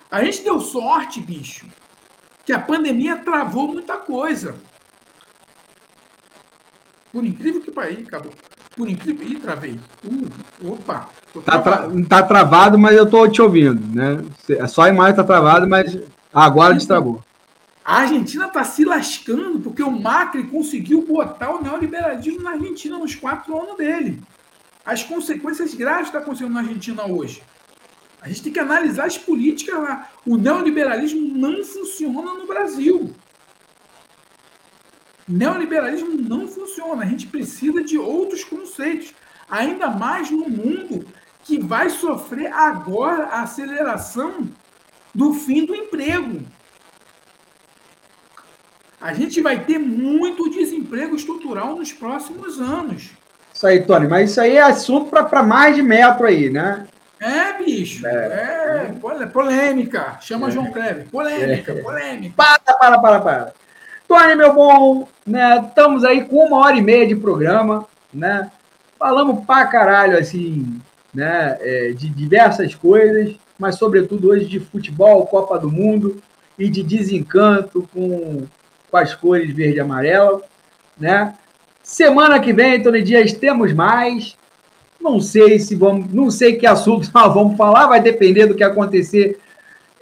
A gente deu sorte, bicho, que a pandemia travou muita coisa. Por incrível que pareça, acabou. Por incrível. Ih, travei. Uh, opa. Tá, tra... tá travado, mas eu tô te ouvindo, né? Só a imagem tá travada, mas agora destravou. A Argentina está se lascando porque o Macri conseguiu botar o neoliberalismo na Argentina nos quatro anos dele. As consequências graves que está acontecendo na Argentina hoje. A gente tem que analisar as políticas lá. O neoliberalismo não funciona no Brasil. Neoliberalismo não funciona. A gente precisa de outros conceitos. Ainda mais no mundo que vai sofrer agora a aceleração do fim do emprego. A gente vai ter muito desemprego estrutural nos próximos anos. Isso aí, Tony, mas isso aí é assunto para mais de metro aí, né? É, bicho. É, é polêmica. Chama é. João Kleber. Polêmica, é. polêmica. Para, para, para, para. Tony, meu bom, né? Estamos aí com uma hora e meia de programa, né? Falamos pra caralho, assim, né? É, de diversas coisas, mas sobretudo hoje de futebol, Copa do Mundo e de desencanto com, com as cores verde e amarelo, né? Semana que vem, Tony Dias, temos mais. Não sei se vamos, não sei que assunto nós vamos falar, vai depender do que acontecer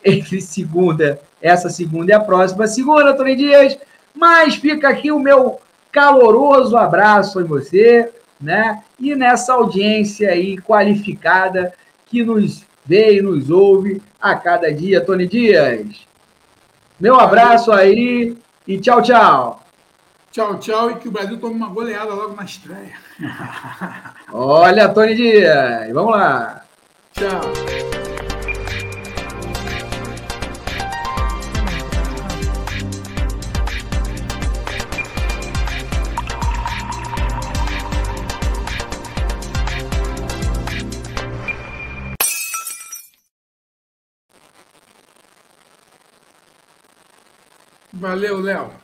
entre segunda, essa segunda e a próxima segunda, Tony Dias. Mas fica aqui o meu caloroso abraço em você, né? E nessa audiência aí qualificada que nos vê e nos ouve a cada dia, Tony Dias. Meu abraço aí e tchau, tchau. Tchau, tchau, e que o Brasil tome uma goleada logo na estreia. Olha, Tony Dias, vamos lá. Tchau. Valeu, Léo.